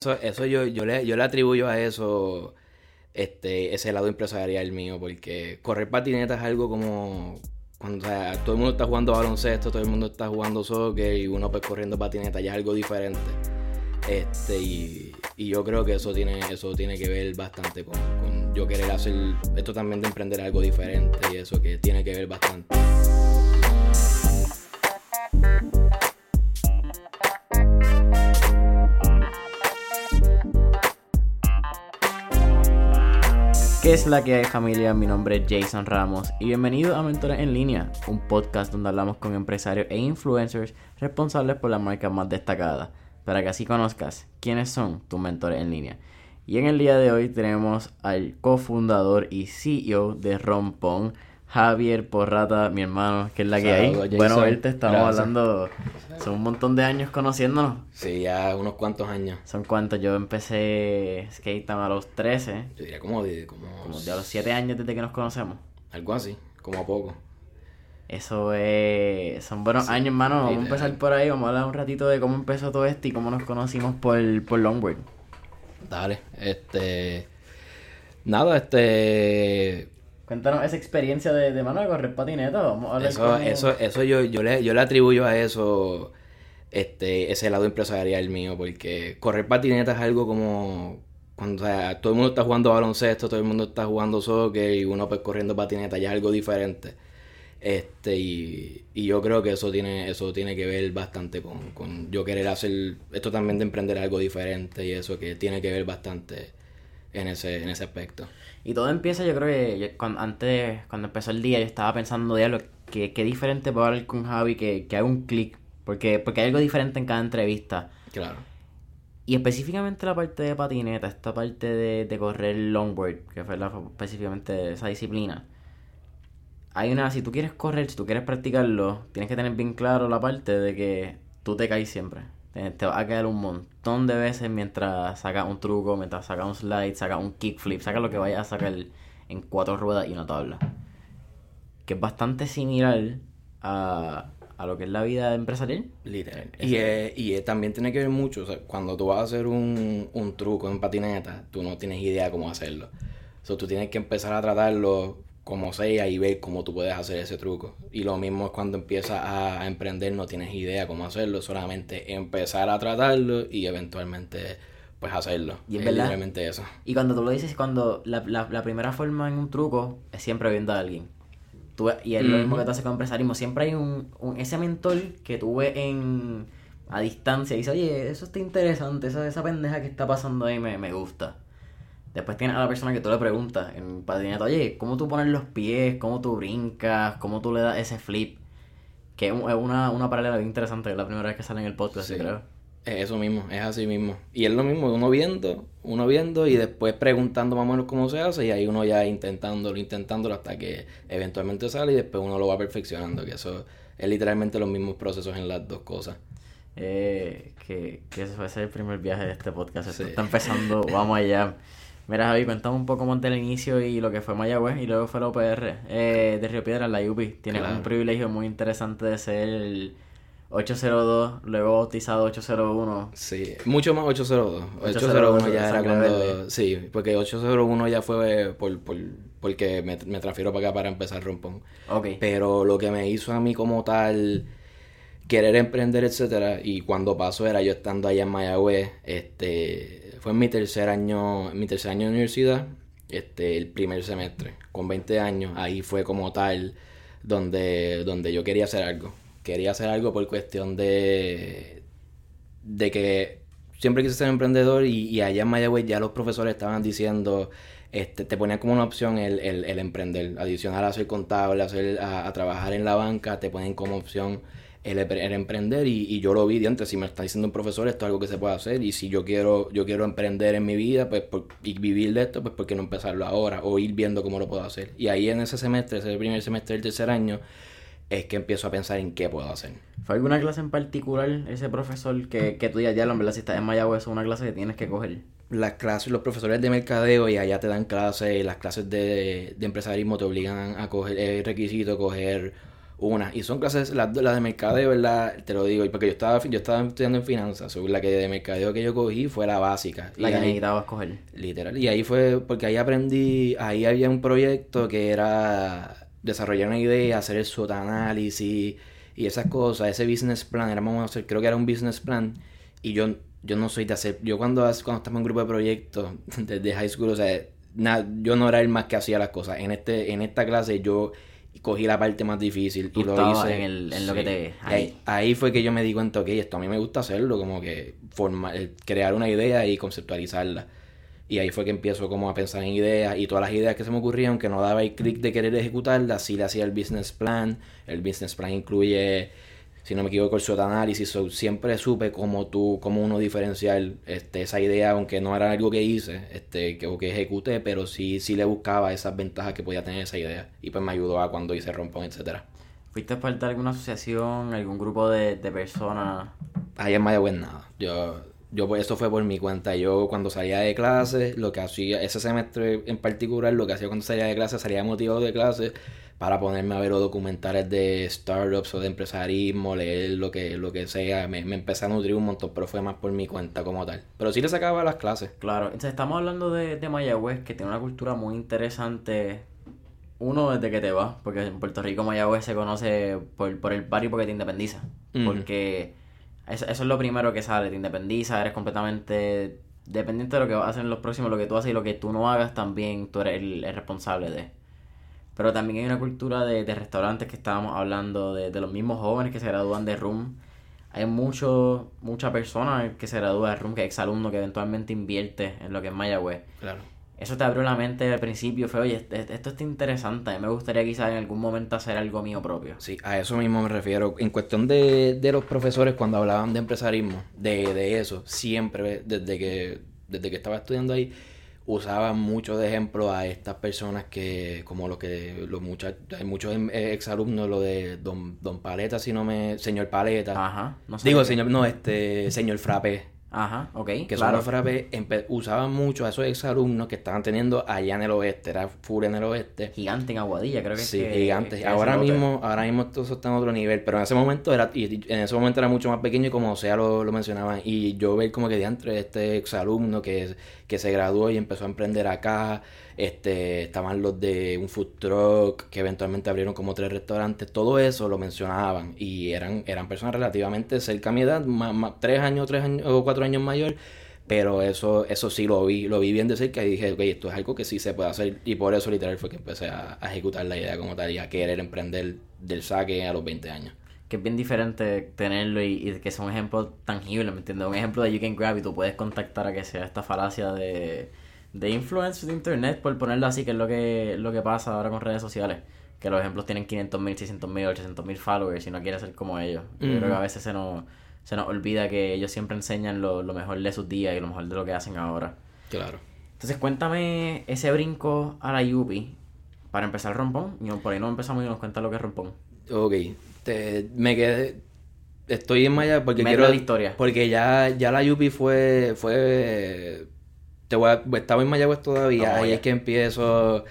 Eso, eso yo, yo, le, yo le atribuyo a eso este, ese lado empresarial mío, porque correr patineta es algo como cuando todo el mundo está jugando baloncesto, todo el mundo está jugando soccer y uno pues corriendo patineta ya es algo diferente. Este, y, y yo creo que eso tiene, eso tiene que ver bastante con, con yo querer hacer esto también de emprender algo diferente y eso que tiene que ver bastante. ¿Qué es la que hay familia? Mi nombre es Jason Ramos y bienvenido a Mentores en Línea, un podcast donde hablamos con empresarios e influencers responsables por las marcas más destacadas, para que así conozcas quiénes son tus mentores en línea. Y en el día de hoy tenemos al cofundador y CEO de Rompón, Javier Porrata, mi hermano, que es la que hay. Bueno, verte, estamos Gracias. hablando, son un montón de años conociéndonos. Sí, ya unos cuantos años. Son cuantos, yo empecé skate a los 13, Yo diría como de como, como de a los 7 años desde que nos conocemos. algo así, como a poco. Eso es. Son buenos años, hermano. Vamos a empezar por ahí. Vamos a hablar un ratito de cómo empezó todo esto y cómo nos conocimos por, por Longboard. Dale, este. Nada, este. Cuéntanos esa experiencia de, de mano de correr patineta. Vamos a Eso, cómo- eso, eso yo, yo le, yo le atribuyo a eso este, ese lado empresarial mío, porque correr patineta es algo como cuando o sea, todo el mundo está jugando baloncesto, todo el mundo está jugando soccer y uno pues corriendo patineta ya es algo diferente. Este, y, y yo creo que eso tiene, eso tiene que ver bastante con, con yo querer hacer esto también de emprender algo diferente y eso que tiene que ver bastante en ese, en ese aspecto. Y todo empieza, yo creo que yo- cuando, antes, cuando empezó el día, yo estaba pensando, diablo, que qué diferente puedo hablar con Javi que, que haga un clic. Porque, porque hay algo diferente en cada entrevista. Claro. Y específicamente la parte de patineta, esta parte de, de correr longboard, que fue la, específicamente esa disciplina. Hay una, si tú quieres correr, si tú quieres practicarlo, tienes que tener bien claro la parte de que tú te caes siempre. Te, te vas a caer un montón de veces mientras sacas un truco, mientras sacas un slide, sacas un kickflip, sacas lo que vayas a sacar en cuatro ruedas y una tabla. Que es bastante similar a, a lo que es la vida empresarial. Literal. Y, eh, y eh, también tiene que ver mucho, o sea, cuando tú vas a hacer un, un truco en patineta, tú no tienes idea cómo hacerlo. O tú tienes que empezar a tratarlo como sea y ver cómo tú puedes hacer ese truco. Y lo mismo es cuando empiezas a, a emprender, no tienes idea cómo hacerlo, solamente empezar a tratarlo y eventualmente pues hacerlo. Y es verdad. literalmente eso. Y cuando tú lo dices, cuando la, la, la primera forma en un truco es siempre viendo a alguien. Tú, y es lo mismo que tú haces con empresarismo. Siempre hay un, un- ese mentor que tú ves en, a distancia y dices, oye, eso está interesante, esa, esa pendeja que está pasando ahí me, me gusta. Después tienes a la persona que tú le preguntas en patineta, oye, ¿cómo tú pones los pies? ¿Cómo tú brincas? ¿Cómo tú le das ese flip? Que es un- es una, una paralela bien interesante, que es la primera vez que sale en el podcast, Sí. creo. Es eso mismo, es así mismo. Y es lo mismo, uno viendo, uno viendo y después preguntando más o menos cómo se hace y ahí uno ya intentándolo, intentándolo hasta que eventualmente sale y después uno lo va perfeccionando, que eso es literalmente los mismos procesos en las dos cosas. Eh, que, que ese ser el primer viaje de este podcast. Esto Sí. está empezando, vamos allá. Mira, Javi, cuéntame un poco más del inicio y lo que fue Mayagüez y luego fue la UPR eh, de Río Piedras, la UPI. Claro. un privilegio muy interesante de ser el 802, luego bautizado 801. Sí, mucho más 802. 801 801 ya era cuando... verde. Sí, porque 801 ya fue por, por, porque me, me transfiero para acá para empezar rompón. Ok. Pero lo que me hizo a mí como tal querer emprender, etcétera, y cuando pasó era yo estando allá en Mayagüez, este, fue en mi tercer año, mi tercer año de universidad, este, el primer semestre, con 20 años, ahí fue como tal donde, donde yo quería hacer algo. Quería hacer algo por cuestión de, de que siempre quise ser emprendedor y, allá en Mayagüez ya los profesores estaban diciendo, este, te ponían como una opción el, el, el emprender, adicional a ser contable, a, a trabajar en la banca, te ponen como opción el, el emprender y, y yo lo vi de antes, si me está diciendo un profesor, esto es algo que se puede hacer y si yo quiero, yo quiero emprender en mi vida pues por- y vivir de esto, pues ¿por qué no empezarlo ahora? O ir viendo cómo lo puedo hacer. Y ahí en ese semestre, ese primer semestre del tercer año, es que empiezo a pensar en qué puedo hacer. ¿Fue alguna clase en particular ese profesor que, que tú ya, ya lo en verdad, si estás en Mayagüez, es una clase que tienes que coger? las clases, los profesores de mercadeo y allá te dan clases, las clases de, de empresarismo te obligan a coger, es requisito coger Una. Y son clases, las, las de mercadeo, ¿verdad? Te lo digo, porque yo estaba, yo estaba estudiando en finanzas. La que de mercadeo que yo cogí fue la básica. La y que ahí- necesitaba escoger. Literal. Y ahí fue, porque ahí aprendí, ahí había un proyecto que era desarrollar una idea, hacer el SWOT análisis y esas cosas, ese business plan, éramos a hacer, creo que era un business plan, y yo, yo no soy de hacer, yo cuando, cuando estaba en un grupo de proyectos desde high school, o sea, na- yo no era el más que hacía las cosas. En este, en esta clase yo cogí la parte más difícil Tú y lo hice. en el- en lo que te- Y ahí. Ahí, ahí fue que yo me di cuenta, ok, esto a mí me gusta hacerlo, como que formar, eh, crear una idea y conceptualizarla. Y ahí fue que empiezo como a pensar en ideas y todas las ideas que se me ocurrían, que no daba el clic de querer ejecutarlas, sí le hacía el business plan. El business plan incluye, si no me equivoco, el SWOT análisis. So, siempre supe cómo tú, cómo uno diferenciar este, esa idea, aunque no era algo que hice, este, que, o que ejecuté, pero sí, sí le buscaba esas ventajas que podía tener esa idea. Y pues me ayudó a cuando hice rompón, etcétera. ¿Fuiste parte de alguna asociación, algún grupo de, de personas? Ahí en Mayagüez nada. Yo, yo pues, eso fue por mi cuenta. Yo cuando salía de clase, lo que hacía, ese semestre en particular, lo que hacía cuando salía de clase, salía motivado de clase para ponerme a ver los documentales de startups o de empresarismo, leer lo que, lo que sea. Me, me empecé a nutrir un montón, pero fue más por mi cuenta como tal. Pero sí le sacaba las clases. Claro, entonces estamos hablando de, de Mayagüez, que tiene una cultura muy interesante. Uno, desde que te vas, porque en Puerto Rico Mayagüez se conoce por, por el barrio porque te independiza. Porque eso, eso es lo primero que sale, te independiza, eres completamente dependiente de lo que vas a hacer en los próximos, lo que tú haces y lo que tú no hagas también, tú eres el, responsable de. Pero también hay una cultura de, de restaurantes que estábamos hablando, de, de los mismos jóvenes que se gradúan de RUM. Hay mucho, mucha persona que se gradúa de RUM, que es exalumno, que eventualmente invierte en lo que es Mayagüez. Claro. Eso te abrió la mente al principio, fue, oye, est- est- esto está interesante, a mí me gustaría quizás en algún momento hacer algo mío propio. Sí, a eso mismo me refiero. En cuestión de, de los profesores, cuando hablaban de empresarismo, de, de eso, siempre, desde que, desde que estaba estudiando ahí, usaban mucho de ejemplo a estas personas que, como los que, los muchachos, hay muchos em- eh, exalumnos, lo de Don, Don Paleta, si no me, señor Paleta. Ajá, no sé. Digo, señor, no, este, señor Frappé. Ajá, ok, Que son claro. los frappés, empe- usaban mucho a esos exalumnos que estaban teniendo allá en el oeste, era full en el oeste. Gigante en Aguadilla, creo que Sí, es que- gigantes. que Ahora mismo, ahora mismo todo eso está en otro nivel, pero en ese momento era, y en ese momento era mucho más pequeño y como sea lo, lo mencionaban. Y yo ver como que de este exalumno que, que se graduó y empezó a emprender acá, este, estaban los de un food truck, que eventualmente abrieron como tres restaurantes, todo eso lo mencionaban. Y eran, eran personas relativamente cerca a mi edad, más, más- tres años, tres años o cuatro años mayor. Pero eso, eso sí lo vi, lo vi bien de cerca y dije, ok, esto es algo que sí se puede hacer. Y por eso literal fue que empecé a, a ejecutar la idea como tal y a querer emprender del saque a los 20 años. Que es bien diferente tenerlo y, y que sea un ejemplo tangible, ¿me entiendes? Un ejemplo de You Can Grab y tú puedes contactar a que sea esta falacia de, de influencers de internet, por ponerlo así, que es lo que, lo que pasa ahora con redes sociales. Que los ejemplos tienen 500 mil, 600 mil, 800 mil followers y no quiere ser como ellos. Yo creo que a veces se nos, se nos olvida que ellos siempre enseñan lo, lo mejor de sus días y lo mejor de lo que hacen ahora. Claro. Entonces cuéntame ese brinco a la Yupi para empezar rompón. Y por ahí no empezamos y nos cuenta lo que es rompón. Ok, te, me quedé. Estoy en Maya porque Mete quiero. la historia. Porque ya, ya la Yupi fue. fue te voy a, estaba en Mayagüez todavía. Ahí es que empiezo.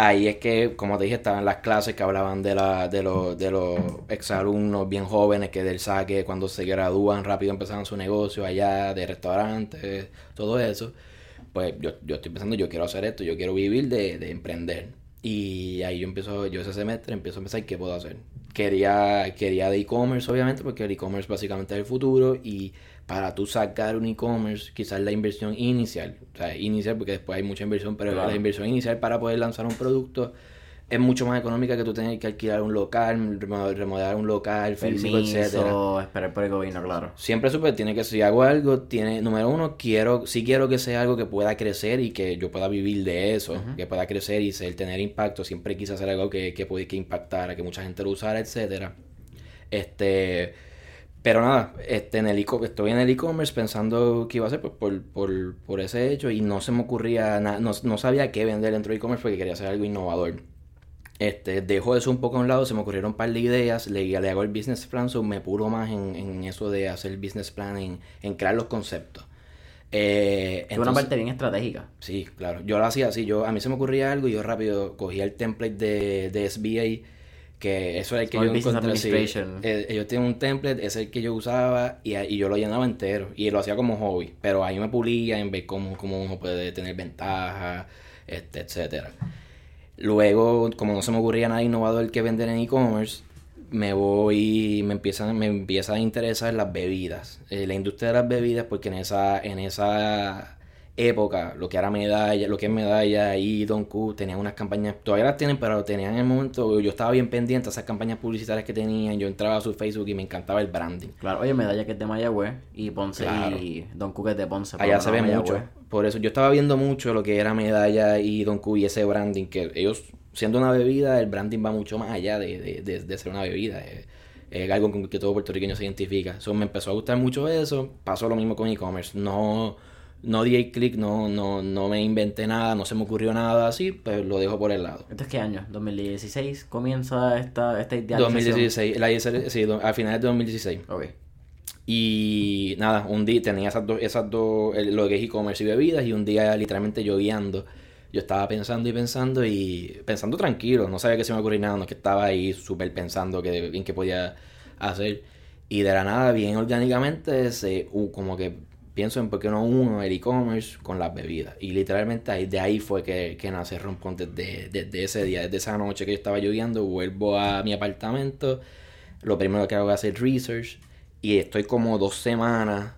Ahí es que, como te dije, estaban las clases que hablaban de, la, de, los, de los exalumnos bien jóvenes que del saque, cuando se gradúan, rápido empezaban su negocio allá, de restaurantes, todo eso. Pues yo, yo estoy pensando, yo quiero hacer esto, yo quiero vivir de, de emprender. Y ahí yo empiezo, yo ese semestre empiezo a pensar qué puedo hacer. Quería, quería de e-commerce, obviamente, porque el e-commerce básicamente es el futuro. Y para tú sacar un e-commerce, quizás la inversión inicial, o sea, inicial porque después hay mucha inversión, pero Claro. la inversión inicial para poder lanzar un producto es mucho más económica que tú tener que alquilar un local, remo- remodelar un local, físico, etcétera. Permiso, esperar por el gobierno, claro. Siempre supe, tiene que, si hago algo, tiene, número uno, quiero, sí quiero que sea algo que pueda crecer y que yo pueda vivir de eso, que pueda crecer y ser, tener impacto. Siempre quise hacer algo que, que, que impactara, que mucha gente lo usara, etcétera. Este, pero nada, este, en el e estoy en el e-commerce pensando qué iba a hacer pues, por, por, por ese hecho y no se me ocurría nada, no, no sabía qué vender dentro de e-commerce porque quería hacer algo innovador. Este, dejo eso un poco a un lado, se me ocurrieron un par de ideas, le, le hago el business plan, so me puro más en, en eso de hacer el business plan, en, en crear los conceptos. Eh, Es una parte bien estratégica. Sí, claro. Yo lo hacía así. Yo, a mí se me ocurría algo y yo rápido cogía el template de, de SBA que eso era el que Small yo encontré sí. Eh, ellos tienen un template, es el que yo usaba y, y yo lo llenaba entero y lo hacía como hobby, pero ahí me pulía en ver cómo, cómo uno puede tener ventaja, este, etcétera. Luego, como no se me ocurría nada innovador que vender en e-commerce, me voy me empiezan me empieza a interesar las bebidas eh, la industria de las bebidas porque en esa en esa época lo que era medalla lo que es medalla y Don Q tenían unas campañas todavía las tienen pero tenían en el momento yo estaba bien pendiente a esas campañas publicitarias que tenían yo entraba a su Facebook y me encantaba el branding Claro, oye, medalla que es de Mayagüez y Ponce Claro. y Don Cook es de Ponce. allá se ve Mayagüez. mucho por eso yo estaba viendo mucho lo que era medalla y Don Q y ese branding que ellos siendo una bebida el branding va mucho más allá de, de, de- de ser una bebida es, es algo con que todo puertorriqueño se identifica eso me empezó a gustar mucho eso pasó lo mismo con e-commerce no no di el clic no no no me inventé nada no se me ocurrió nada así pues lo dejo por el lado ¿Esto es qué año? ¿2016 comienza esta, esta idealización? 2016 la hice- sí, do- al final de 2016 Ok. Y nada, un día tenía esas dos, esas dos, lo que es e-commerce y bebidas, y un día literalmente lloviendo. Yo estaba pensando y pensando y pensando tranquilo, no sabía que se me ocurría nada, no es que estaba ahí súper pensando que, en qué podía hacer. Y de la nada, bien orgánicamente, se, uh, como que pienso en por qué no uno el e-commerce con las bebidas. Y literalmente ahí, de ahí fue que, que nace Rompón desde, desde ese día, desde esa noche que yo estaba lloviendo, vuelvo a mi apartamento. Lo primero que hago es hacer research y estoy como dos semanas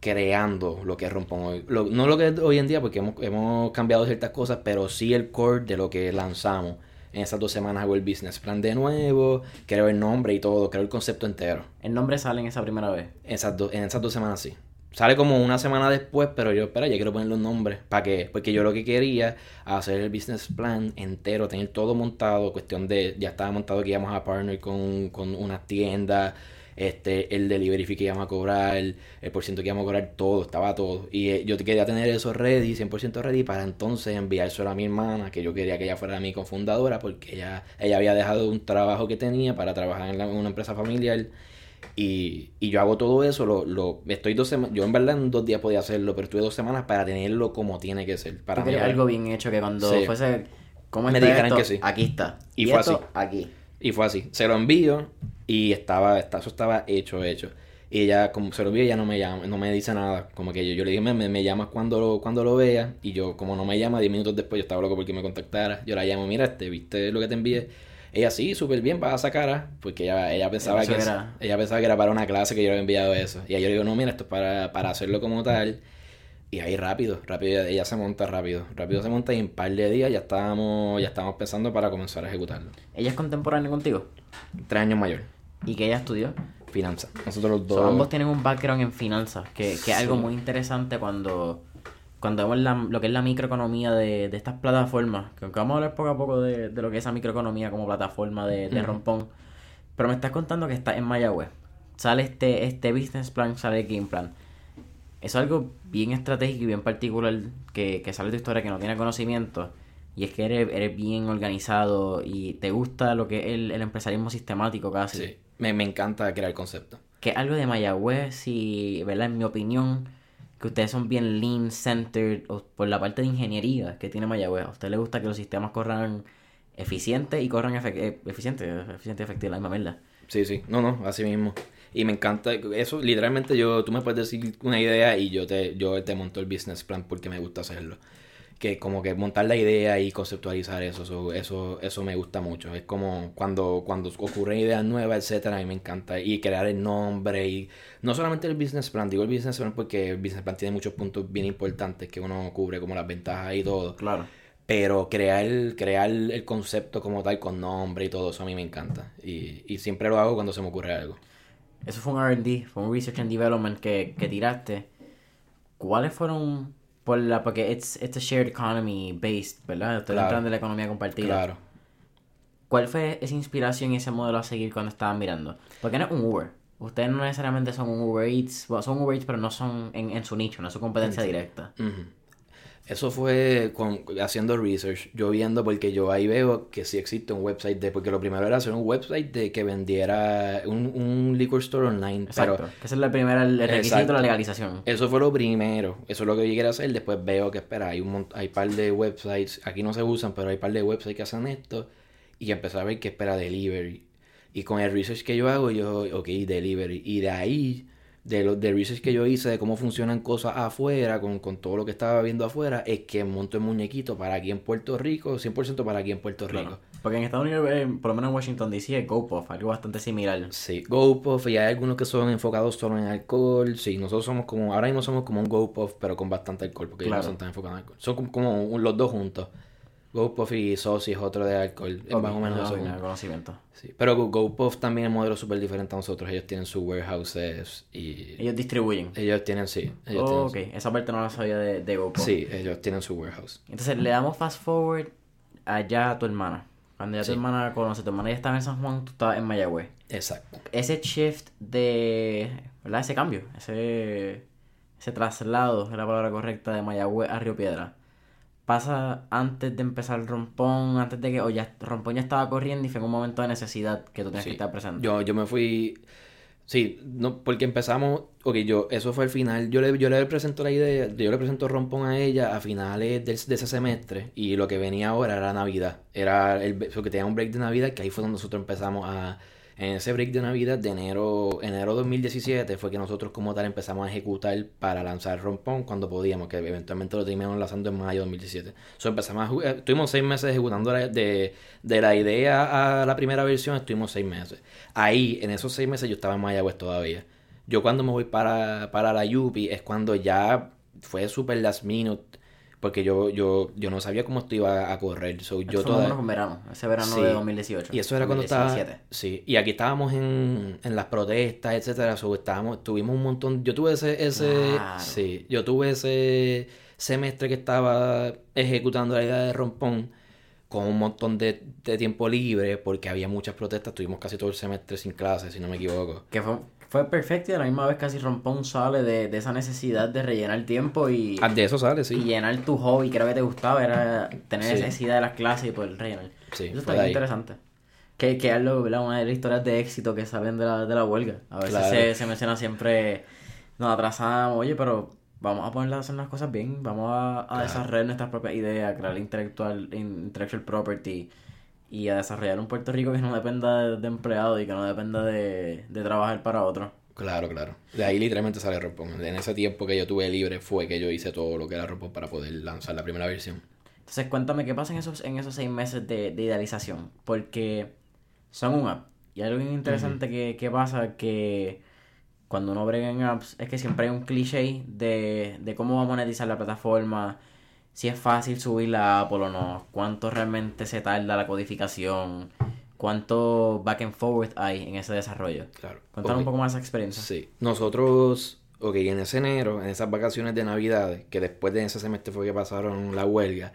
creando lo que es Rompón hoy. Lo- no lo que es hoy en día porque hemos, hemos cambiado ciertas cosas, pero sí el core de lo que lanzamos. En esas dos semanas hago el business plan de nuevo, creo el nombre y todo, creo el concepto entero. ¿El nombre sale en esa primera vez? Esas do- en esas dos semanas sí. Sale como una semana después, pero yo, espera, ya quiero ponerle un nombre. ¿Para qué? Porque yo lo que quería, hacer el business plan entero, tener todo montado, cuestión de, ya estaba montado que íbamos a partner con, con unas tiendas, este, el delivery que íbamos a cobrar, el, el por ciento que íbamos a cobrar, todo, estaba todo. Y eh, yo quería tener eso ready, 100% ready, para entonces enviárselo a mi hermana, que yo quería que ella fuera mi cofundadora, porque ella, ella había dejado un trabajo que tenía para trabajar en, la- en una empresa familiar. Y, y yo hago todo eso, lo, lo estoy dos semanas, yo en verdad en dos días podía hacerlo, pero estuve dos semanas para tenerlo como tiene que ser. Para mí, algo bien hecho que cuando Sí. fuese... ¿Cómo Me dijeran que sí. Aquí está. Y fue esto, así. Aquí. Y fue así. Se lo envío y estaba, está- eso estaba hecho, hecho. Y ella, como se lo envío, ella no me llama, no me dice nada. Como que yo, yo le dije, me, me, me llamas cuando lo, cuando lo vea. Y yo, como no me llama, 10 minutos después, yo estaba loco porque me contactara. Yo la llamo, mira, este, ¿viste lo que te envié? Ella, sí, súper bien, vas a sacar, ah", porque ella, ella pensaba que era- ella pensaba que era para una clase que yo le había enviado eso. Y ahí yo le digo, no, mira, esto es para, para hacerlo como tal. Y ahí rápido, rápido, ella, se monta rápido. Rápido se monta y en un par de días ya estábamos, ya estábamos pensando para comenzar a ejecutarlo. ¿Ella es contemporánea contigo? Tres años mayor. ¿Y que ella estudió? Finanzas. Nosotros los dos. So, ambos tienen un background en finanzas, que, que es algo muy interesante cuando, cuando vemos la- lo que es la microeconomía de, de estas plataformas. Que aunque vamos a hablar poco a poco de, de lo que es esa microeconomía como plataforma de, rompón. Pero me estás contando que estás en Mayagüez. Sale este, este business plan, sale el game plan. Es algo bien estratégico y bien particular que, que sale de tu historia que no tiene conocimiento. Y es que eres, eres bien organizado y te gusta lo que es el, el empresarismo sistemático casi Sí. Me, me encanta crear conceptos. que algo de Mayagüez y, ¿verdad? En mi opinión, que ustedes son bien lean centered o por la parte de ingeniería que tiene Mayagüez. A usted le gusta que los sistemas corran eficientes y corran efe- eh, eficiente, eficiente y efectivo, la misma mierda. Sí, sí. No, no, así mismo. Y me encanta eso. Literalmente yo, tú me puedes decir una idea y yo te, yo te monto el business plan porque me gusta hacerlo. Que como que montar la idea y conceptualizar eso, eso, eso, eso me gusta mucho. Es como cuando, cuando ocurren ideas nuevas, etcétera, a mí me encanta. Y crear el nombre y no solamente el business plan, digo el business plan porque el business plan tiene muchos puntos bien importantes que uno cubre como las ventajas y todo. Claro. Pero crear, crear el concepto como tal con nombre y todo eso a mí me encanta. Y, y siempre lo hago cuando se me ocurre algo. Eso fue un RD, fue un Research and Development que, que tiraste. ¿Cuáles fueron por la porque it's, it's a shared economy based, ¿verdad? Ustedes Claro. entran de la economía compartida. Claro. ¿Cuál fue esa inspiración y ese modelo a seguir cuando estaban mirando? Porque no es un Uber. Ustedes no necesariamente son un Uber Eats. Bueno, son Uber Eats, pero no son en, en su nicho, no es su competencia directa. Ujú. Eso fue con, haciendo research, yo viendo porque yo ahí veo que sí existe un website de, porque lo primero era hacer un website de que vendiera un, un liquor store online, Exacto. pero que ese es la primera, el requisito Exacto. de la legalización. eso fue lo primero, eso es lo que yo quería hacer, después veo que espera, hay un mont- hay par de websites, aquí no se usan, pero hay par de websites que hacen esto, y empecé a ver que espera delivery. Y con el research que yo hago, yo, ok, delivery. Y de ahí, de los de research que yo hice de cómo funcionan cosas afuera, con, con todo lo que estaba viendo afuera, es que monto el muñequito para aquí en Puerto Rico, 100% para aquí en Puerto Rico. Claro. Porque en Estados Unidos, eh, por lo menos en Washington DC, es GoPuff, algo bastante similar. Sí, GoPuff, y hay algunos que son enfocados solo en alcohol. Sí, nosotros somos como, ahora mismo somos como un GoPuff, pero con bastante alcohol, porque ellos no son tan enfocados en alcohol. Son como, como un- los dos juntos. GoPuff y Saucy es otro de alcohol. Es más o menos no eso. conocimiento. Sí. Pero Go- GoPuff también es un modelo súper diferente a nosotros. Ellos tienen sus warehouses y... Ellos distribuyen. Ellos tienen, sí. Ellos Oh, ok, esa parte no la sabía de, de GoPuff. Sí, ellos tienen su warehouse. Entonces le damos fast forward allá a tu hermana. Cuando ya Sí. tu hermana conoce, tu hermana ya estaba en San Juan, tú estabas en Mayagüez. Exacto. Ese shift de, ¿verdad? Ese cambio, ese, ese traslado, es la palabra correcta, de Mayagüez a Río Piedra. Pasa antes de empezar el rompón, antes de que, o ya, rompón ya estaba corriendo y fue en un momento de necesidad que tú tenías Sí. que estar presente. Yo, yo me fui... Sí, no, porque empezamos... Ok, yo, eso fue el final. Yo le, yo le presento la idea, yo le presento Rompón a ella a finales del- de ese semestre y lo que venía ahora era Navidad. Era el... Porque tenía un break de Navidad que ahí fue donde nosotros empezamos a... En ese break de Navidad de enero, enero 2017 fue que nosotros como tal empezamos a ejecutar para lanzar Rompón cuando podíamos, que eventualmente lo terminamos lanzando en mayo de 2017. So, empezamos a, eh, estuvimos seis meses ejecutando de, de la idea a la primera versión, estuvimos seis meses. Ahí, en esos seis meses yo estaba en Mayagüez todavía. Yo cuando me voy para, para la Yupi es cuando ya fue super last minute, porque yo, yo, yo no sabía cómo esto iba a correr. So, yo toda- en verano, ese verano Sí. de 2018. y eso era cuando estaba. 2017. Sí, y aquí estábamos en, en las protestas, etcétera. So, estábamos, tuvimos un montón. Yo tuve ese, ese. Claro. Sí, yo tuve ese semestre que estaba ejecutando la idea de Rompón con un montón de, de tiempo libre porque había muchas protestas. Tuvimos casi todo el semestre sin clases, si no me equivoco. Que fue, fue perfecto y a la misma vez casi Rompón sale de, de esa necesidad de rellenar tiempo y, Ah, de eso sale, y llenar tu hobby, que era lo que te gustaba, era tener Sí. necesidad de las clases y poder rellenar. Sí, Eso está bien interesante. Que, que ¿verdad? una de las historias de éxito que salen de la, de la huelga. A veces Claro. se, se menciona siempre, nos atrasamos, oye, pero vamos a ponerlas a hacer las cosas bien, vamos a, a Claro. desarrollar nuestras propias ideas, crear intelectual, intellectual property y a desarrollar un Puerto Rico que no dependa de, de empleados y que no dependa de, de trabajar para otros. Claro, claro. De ahí literalmente sale Rompón. En ese tiempo que yo tuve libre fue que yo hice todo lo que era Rompón para poder lanzar la primera versión. Entonces cuéntame qué pasa en esos, en esos seis meses de, de idealización, porque son un app. Y algo interesante que, que pasa que cuando uno brega en apps es que siempre hay un cliché de, de cómo va a monetizar la plataforma, si es fácil subir la app o no, cuánto realmente se tarda la codificación, cuánto back and forward hay en ese desarrollo. Claro. Cuéntanos Ok. un poco más esa experiencia. Sí, nosotros, ok, en ese enero, en esas vacaciones de Navidad, que después de ese semestre fue que pasaron la huelga,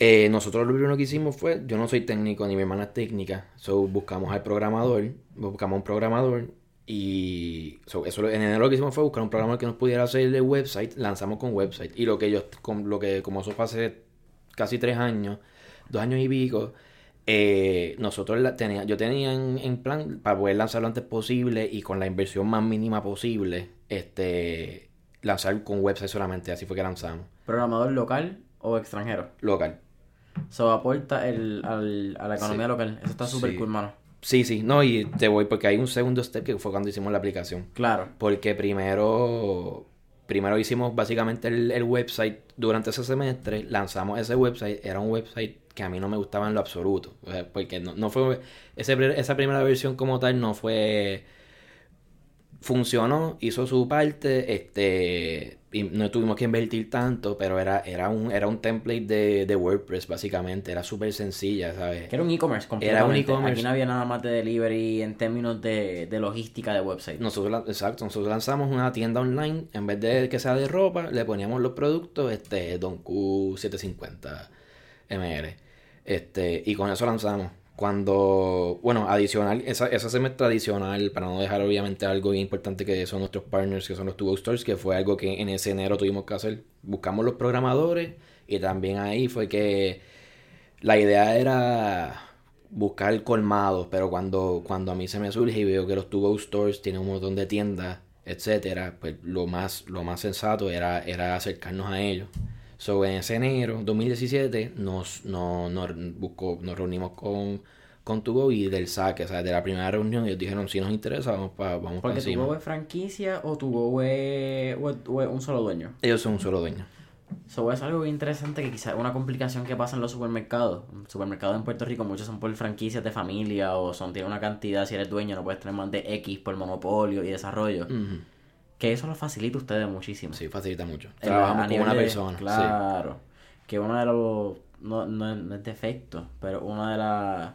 eh, nosotros lo primero que hicimos fue, yo no soy técnico ni mi hermana es técnica, so buscamos al programador, buscamos un programador y so, eso en enero lo que hicimos fue buscar un programador que nos pudiera hacer el website, lanzamos con website y lo que yo, con, lo que como eso fue hace casi tres años, dos años y pico, eh, nosotros la tenía, yo tenía en, en plan para poder lanzar lo antes posible y con la inversión más mínima posible, este, lanzar con website solamente, así fue que lanzamos, ¿Programador local o extranjero? local. Eso aporta el, al, a la economía Sí. local. Eso está súper Sí. cool, mano. Sí, sí, no, y te voy porque hay un segundo step que fue cuando hicimos la aplicación. Claro. Porque primero, primero hicimos básicamente el, el website durante ese semestre, lanzamos ese website, era un website que a mí no me gustaba en lo absoluto, o sea, porque no, no fue, ese, esa primera versión como tal no fue, funcionó, hizo su parte, este, y no tuvimos que invertir tanto, pero era, era un, era un template de, de WordPress básicamente, era súper sencilla, ¿sabes? Que era un e-commerce Era un completamente. e-commerce. Aquí no había nada más de delivery en términos de, de logística de website. Nosotros, exacto, nosotros lanzamos una tienda online, en vez de que sea de ropa, le poníamos los productos, este, Don Q 750 ml, este, y con eso lanzamos. Cuando, bueno, adicional, esa, ese semestre adicional, para no dejar obviamente algo bien importante que son nuestros partners, que son los Tubo Stores, que fue algo que en ese enero tuvimos que hacer. Buscamos los programadores y también ahí fue que la idea era buscar colmados, pero cuando, cuando a mí se me surge y veo que los To Go Stores tienen un montón de tiendas, etcétera, pues lo más, lo más sensato era, era acercarnos a ellos. So, en ese enero 2017 nos, nos, nos, buscó, nos reunimos con, con Tugo y del saque, o sea, de la primera reunión ellos dijeron si nos interesa vamos para vamos Porque pa es franquicia o Tugo es, o es- o es un solo dueño. Ellos son un solo dueño. Eso es algo bien interesante que quizás es una complicación que pasa en los supermercados. Supermercados en Puerto Rico muchos son por franquicias de familia o son tienen una cantidad, si eres dueño no puedes tener más de X por monopolio y desarrollo. Ujú. Que eso lo facilita a ustedes muchísimo. Sí, facilita mucho. Trabajamos con una de- persona. sí. Claro. Que uno de los. No, no, es- no es defecto, pero una de las.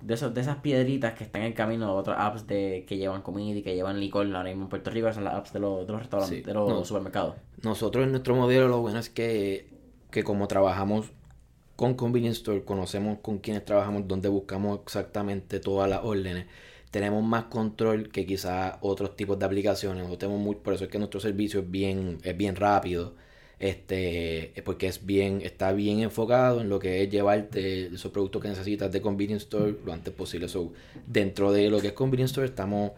De, esos, de esas piedritas que están en el camino de otras apps de, que llevan comida y que llevan licor ahora mismo en Puerto Rico son las apps de los, de los restaurantes, Sí. de los No. supermercados. Nosotros en nuestro modelo lo bueno es que, que como trabajamos con Convenience Store, conocemos con quienes trabajamos, donde buscamos exactamente todas las órdenes, tenemos más control que quizás otros tipos de aplicaciones. Tenemos muy, por eso es que nuestro servicio es bien, es bien rápido. Este, es porque es bien, está bien enfocado en lo que es llevarte esos productos que necesitas de Convenience Store lo antes posible. So, dentro de lo que es Convenience Store estamos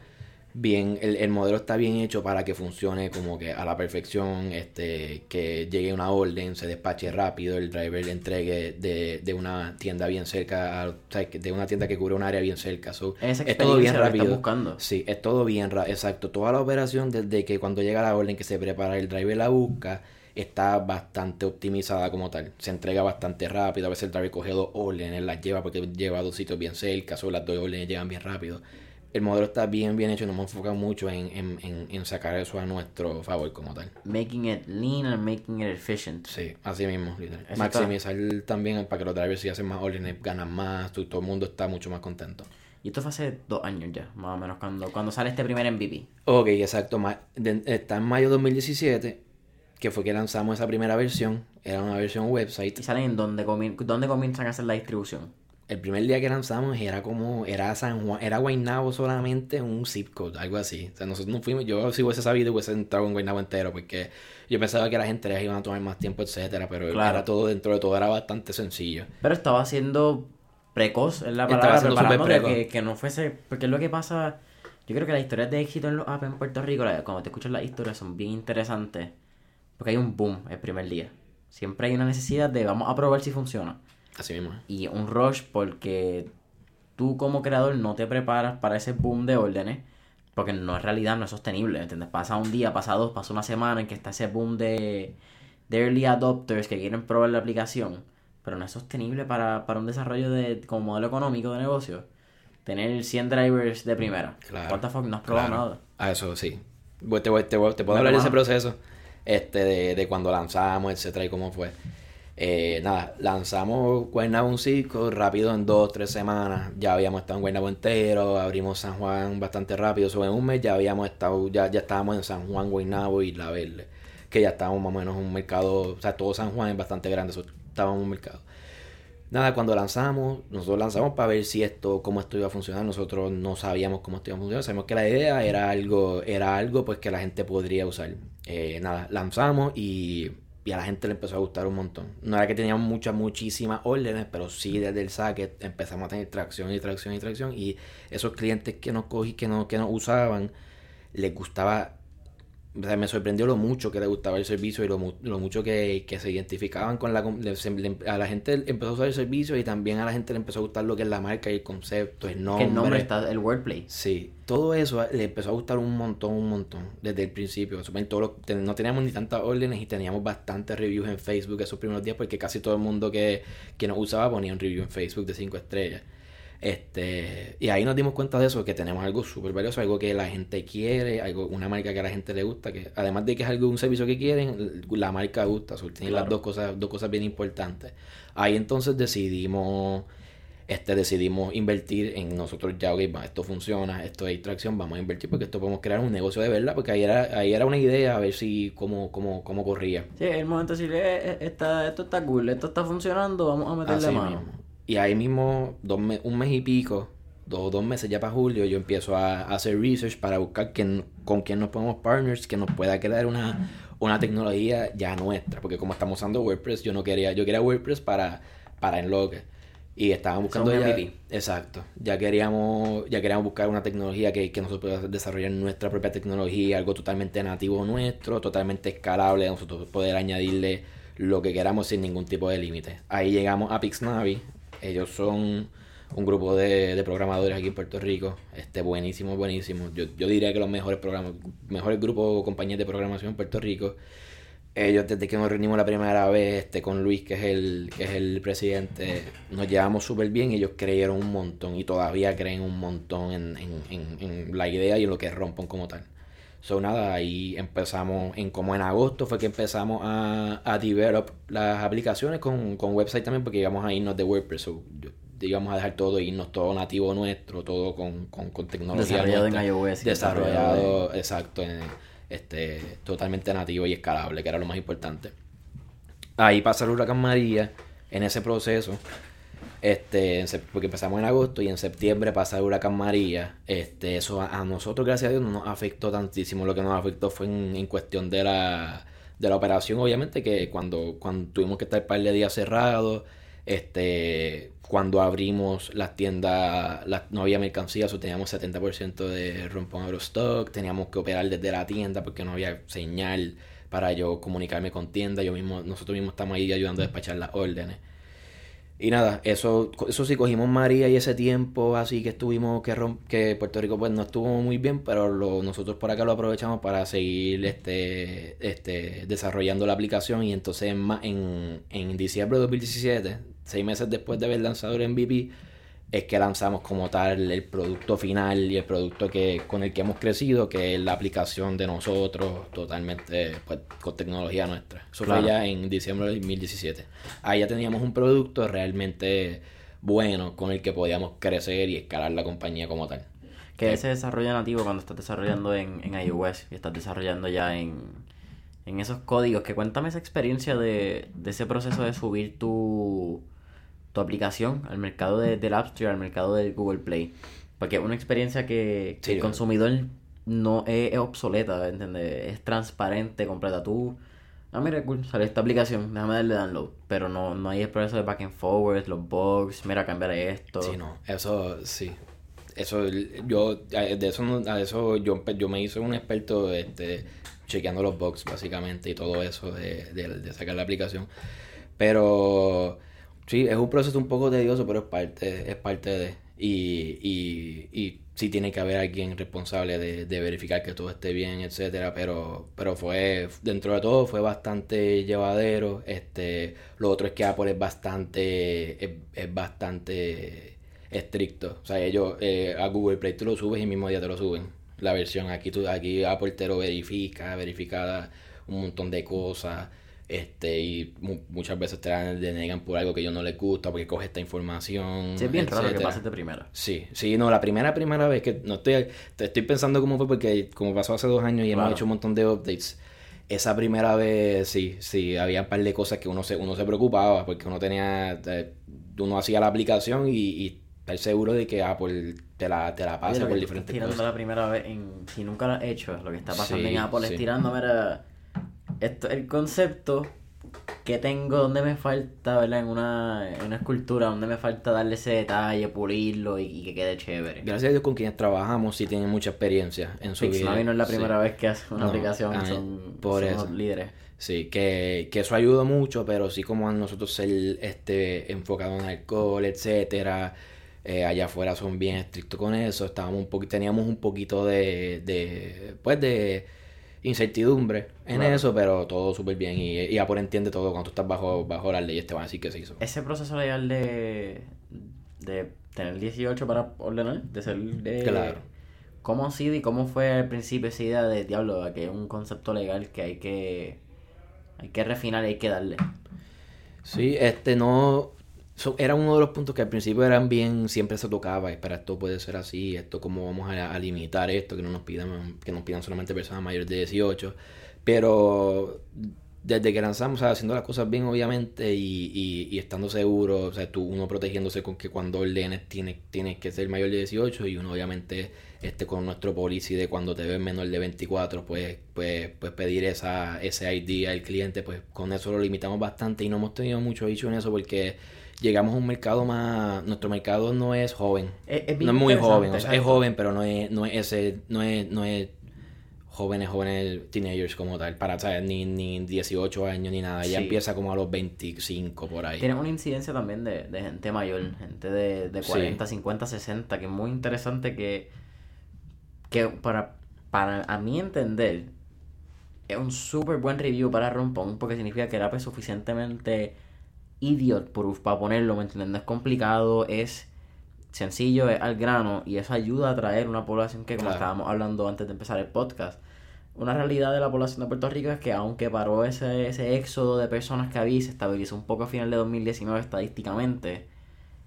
bien, el, el modelo está bien hecho para que funcione como que a la perfección, este, que llegue una orden, se despache rápido, el driver le entregue de, de una tienda bien cerca, a- o sea, que de una tienda que cubre un área bien cerca. So, es todo bien rápido. buscando. Sí, es todo bien rápido, exacto. Toda la operación desde que cuando llega la orden que se prepara el driver la busca está bastante optimizada como tal. Se entrega bastante rápido. A veces el driver coge dos órdenes, las lleva porque lleva a dos sitios bien cerca, solo las dos órdenes llegan bien rápido. El modelo está bien, bien hecho. Nos hemos enfocado mucho en, en, en, en sacar eso a nuestro favor como tal. Making it lean and making it efficient. Sí, así mismo. literal. Eso Maximizar también para que los drivers si hacen más órdenes ganan más. tú- todo el mundo está mucho más contento. Y esto fue hace dos años ya, más o menos, cuando, cuando sale este primer MVP. Ok, exacto. Está en mayo de 2017, que fue que lanzamos esa primera versión. Era una versión website. ¿Y salen en dónde, comi- dónde comienzan a hacer la distribución? El primer día que lanzamos era como, era San Juan, era Guaynabo solamente, un zip code, algo así. O sea, nosotros no fuimos, yo si hubiese sabido hubiese entrado en Guaynabo entero, porque yo pensaba que la gente les iban a tomar más tiempo, etcétera, pero Claro. era todo dentro de todo, era bastante sencillo. Pero estaba siendo precoz, es la palabra, preparándote que, que no fuese... Porque es lo que pasa... Yo creo que las historias de éxito en los apps en Puerto Rico, cuando te escuchas las historias, son bien interesantes. Porque hay un boom el primer día. Siempre hay una necesidad de vamos a probar si funciona. Así mismo. Y un rush porque tú como creador no te preparas para ese boom de órdenes. Porque no es realidad, no es sostenible. ¿entiendes? Pasa un día, pasa dos, pasa una semana en que está ese boom de, de early adopters que quieren probar la aplicación. Pero no es sostenible para, para un desarrollo de como modelo económico de negocio. Tener 100 drivers de primera. Claro. What the fuck, no has probado Claro. nada. A eso sí. Te, te, puedo hablar de ese proceso, este, de, de cuando lanzamos, etcétera, y cómo fue. Eh, nada, lanzamos Guaynabo un circo rápido en dos, tres semanas. Ya habíamos estado en Guaynabo entero, abrimos San Juan bastante rápido. So, en un mes ya habíamos estado, ya, ya estábamos en San Juan, Guaynabo y La Verde. Que ya estábamos más o menos en un mercado, o sea, todo San Juan es bastante grande, so, estábamos en un mercado. Nada, cuando lanzamos, nosotros lanzamos para ver si esto, cómo esto iba a funcionar. Nosotros no sabíamos cómo esto iba a funcionar. Sabíamos que la idea era algo, era algo pues que la gente podría usar. Eh, nada, lanzamos y, y a la gente le empezó a gustar un montón. No era que teníamos muchas, muchísimas órdenes, pero sí desde el saque empezamos a tener tracción y tracción y tracción. Y esos clientes que nos cogí, que no, que nos usaban, les gustaba o sea, me sorprendió lo mucho que le gustaba el servicio y lo, lo mucho que, que se identificaban con la... a la gente empezó a usar el servicio y también a la gente le empezó a gustar lo que es la marca y el concepto, el nombre. Que el nombre está, el wordplay. Sí, todo eso le empezó a gustar un montón, un montón, desde el principio. Todos los- no teníamos ni tantas órdenes y teníamos bastantes reviews en Facebook esos primeros días porque casi todo el mundo que, que nos usaba ponía un review en Facebook de 5 estrellas. Este, y ahí nos dimos cuenta de eso, que tenemos algo súper valioso, algo que la gente quiere, algo, una marca que a la gente le gusta, que además de que es algo, un servicio que quieren, la marca gusta, so, tiene las dos cosas, dos cosas bien importantes. Ahí entonces decidimos, este, decidimos invertir en nosotros ya, ok, va, esto funciona, esto hay tracción, vamos a invertir porque esto podemos crear un negocio de verdad, porque ahí era, ahí era una idea a ver si cómo, cómo, cómo corría. Sí, el momento de decirle, eh, eh, está, esto está cool, esto está funcionando, vamos a meterle Así mano. mismo. Y ahí mismo, dos me- un mes y pico, dos, dos meses ya para julio, yo empiezo a, a hacer research para buscar quién, con quién nos podemos partners, que nos pueda crear una, una tecnología ya nuestra. Porque como estamos usando WordPress, yo no quería, yo quería WordPress para, para Enloque. Y estaban buscando ya, exacto. Ya queríamos, ya queríamos buscar una tecnología que, que nosotros podamos desarrollar nuestra propia tecnología, algo totalmente nativo nuestro, totalmente escalable, nosotros poder añadirle lo que queramos sin ningún tipo de límite. Ahí llegamos a Pixnavi, ellos son un grupo de, programadores aquí en Puerto Rico, este buenísimo, buenísimo. Yo, yo diría que los mejores programas, mejores grupos o compañías de programación en Puerto Rico. Ellos desde que nos reunimos la primera vez este, con Luis, que es el, que es el presidente, nos llevamos súper bien. Ellos creyeron un montón y todavía creen un montón en, en, la idea y en lo que rompen como tal. So nada, ahí empezamos, en como en agosto fue que empezamos a, a develop las aplicaciones con, con website también, porque íbamos a irnos de WordPress. So, íbamos a dejar todo, irnos todo nativo nuestro, todo con, con, con tecnología. Desarrollado en iOS. Desarrollado, exacto, este, totalmente nativo y escalable, que era lo más importante. Ahí pasa el huracán María, en ese proceso, este, porque empezamos en agosto y en septiembre pasa el huracán María. Este, eso a, nosotros, gracias a Dios, no nos afectó tantísimo. Lo que nos afectó fue en, cuestión de la, de la operación, obviamente, que cuando, cuando tuvimos que estar par de días cerrados, este, cuando abrimos las tiendas, no había mercancía, o teníamos 70% de rompón stock, teníamos que operar desde la tienda porque no había señal para yo comunicarme con tienda, yo mismo, nosotros mismos estamos ahí ayudando a despachar las órdenes. Y nada, eso, eso sí cogimos María y ese tiempo así que estuvimos, que, que Puerto Rico pues no estuvo muy bien, pero lo, nosotros por acá lo aprovechamos para seguir este, este, desarrollando la aplicación. Y entonces en, en, en diciembre de 2017, seis meses después de haber lanzado el MVP, es que lanzamos como tal el producto final y el producto que con el que hemos crecido, que es la aplicación de nosotros totalmente pues, con tecnología nuestra. Eso fue ya en diciembre de 2017. Ahí ya teníamos un producto realmente bueno con el que podíamos crecer y escalar la compañía como tal. Que ese desarrollo nativo cuando estás desarrollando en, en iOS y estás desarrollando ya en, en esos códigos, que cuéntame esa experiencia de, de ese proceso de subir tu tu aplicación al mercado de, del App Store, al mercado de Google Play. Porque es una experiencia que, el consumidor no es, obsoleta, ¿entiendes? Es transparente, completa. Tú, ah, mira, cool, sale esta aplicación, déjame darle download. Pero no, no hay el proceso de back and forward, los bugs, mira, cambiar esto. Sí, no, eso sí. Eso, yo, de eso, a eso yo, yo me hice un experto este, chequeando los bugs, básicamente, y todo eso de, de, de sacar la aplicación. Pero Sí, es un proceso un poco tedioso, pero es parte, es parte de. Y, y, y sí tiene que haber alguien responsable de, de, verificar que todo esté bien, etcétera. Pero, pero fue, dentro de todo, fue bastante llevadero. Este, lo otro es que Apple es bastante, es, bastante estricto. O sea, ellos eh, a Google Play tú lo subes y mismo día te lo suben. La versión aquí, tú, aquí Apple te lo verifica, verificada un montón de cosas este y muchas veces te denegan por algo que yo no les gusta porque coge esta información sí, es bien raro que pase de primera. Sí sí no la primera primera vez que no estoy te estoy pensando cómo fue porque como pasó hace dos años y hemos hecho un montón de updates esa primera vez sí sí había un par de cosas que uno se uno se preocupaba porque uno tenía eh, uno hacía la aplicación y, y estar seguro de que Apple te la, te la pasa por diferentes tirando la primera vez en, si nunca lo has hecho lo que está pasando en Apple es tirando mira esto, el concepto que tengo donde me falta, ¿verdad? En una, en una escultura, donde me falta darle ese detalle, pulirlo y, que quede chévere. Gracias a Dios con quienes trabajamos sí tienen mucha experiencia en su vida. no es la primera vez que hace una aplicación, son, por eso. líderes. Sí, que, que eso ayuda mucho, pero sí como a nosotros ser este, enfocados en alcohol, etcétera, eh, allá afuera son bien estrictos con eso, estábamos un teníamos un poquito de, de pues de incertidumbre en eso, pero todo súper bien y, y Apple entiende todo cuando tú estás bajo, bajo las leyes te van a decir que se hizo. Ese proceso legal de, de tener 18 para ordenar, de ser de... Claro. ¿Cómo ha sido y cómo fue al principio esa idea de diablo, que es un concepto legal que hay que hay que refinar y hay que darle? Sí, este no era uno de los puntos que al principio eran bien, siempre se tocaba, para esto puede ser así, esto cómo vamos a, limitar esto, que no nos pidan, que nos pidan solamente personas mayores de 18, pero desde que lanzamos, haciendo las cosas bien obviamente y, y, estando seguro, o sea, tú, uno protegiéndose con que cuando ordenes tienes, tienes que ser mayor de 18 y uno obviamente este con nuestro policy de cuando te ves menor de 24, pues, pues, pues pedir esa, ese ID al cliente, pues con eso lo limitamos bastante y no hemos tenido mucho dicho en eso porque llegamos a un mercado más nuestro mercado no es joven es, no es muy joven es joven pero no es no es ese no es no es jóvenes, jóvenes teenagers como tal, para, ¿sabes? Ni, ni 18 años ni nada, Sí. empieza como a los 25 por ahí. Tienes una incidencia también de, de gente mayor, gente de, de Sí. 40, 50, 60, que es muy interesante que, que para, para a mi entender es un súper buen review para Rompón porque significa que era suficientemente idiot por, para ponerlo, ¿me entiendes? No es complicado, es sencillo, es al grano y eso ayuda a atraer una población que, como Claro. estábamos hablando antes de empezar el podcast, una realidad de la población de Puerto Rico es que aunque paró ese, ese éxodo de personas que había y se estabilizó un poco a final de 2019 estadísticamente,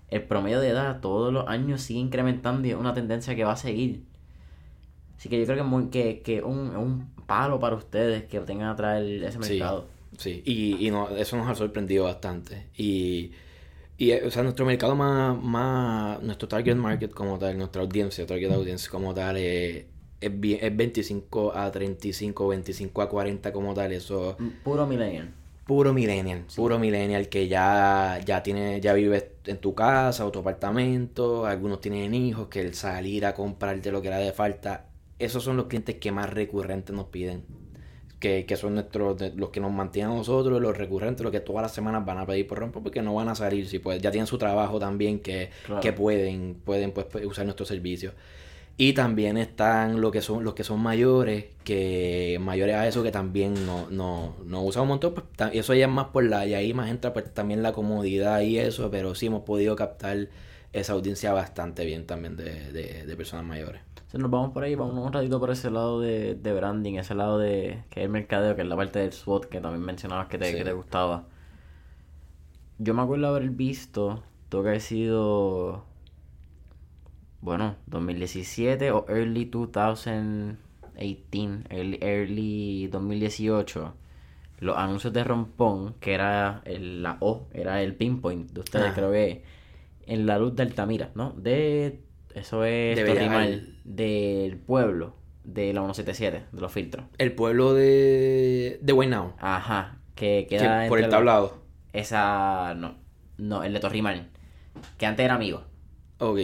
el promedio de edad todos los años sigue incrementando y es una tendencia que va a seguir. Así que yo creo que es que, que un, un palo para ustedes que tengan a traer ese mercado. Sí, y, y no, eso nos ha sorprendido bastante. Y, y eh, o sea, nuestro mercado más, más, nuestro target market como tal, nuestra audiencia, target audience como tal, es, bien- es 25 a 35, 25 a 40 como tal, eso Puro millennial. puro millennial, puro millennial que ya, ya tiene, ya vive en tu casa o tu apartamento, algunos tienen hijos, que el salir a comprarte lo que era de falta, esos son los clientes que más recurrentes nos piden. Que, que son nuestros, de- los que nos mantienen a nosotros, los recurrentes, los que todas las semanas van a pedir por rompo porque no van a salir, si pues, ya tienen su trabajo también que, Claro. que pueden, pueden pues, pues, usar nuestros servicios. Y también están lo que son, los que son mayores, que mayores a eso que también no, no, no usan un montón, pues ta- eso ya es más por la, y ahí más entra pues también la comodidad y eso, pero sí hemos podido captar esa audiencia bastante bien también de, de, de personas mayores. Entonces nos vamos por ahí, vamos un ratito por ese lado de, de branding, ese lado de que es el mercadeo, que es la parte del SWOT que también mencionabas que te, Sí. que te gustaba. Yo me acuerdo haber visto, tuvo que haber sido, bueno, 2017 o early 2018, early, early 2018, los anuncios de Rompón, que era el- la O, era el pinpoint de ustedes, Ajá. creo que en la luz de Altamira, ¿no? De, eso es De Torrimal, Bellal. del pueblo, de la 177, de los filtros. El pueblo de, de Guaynabo, Ajá, que que queda por el la- tablado. Esa, no, no, el de Torrimal, que antes era amigo. Ok,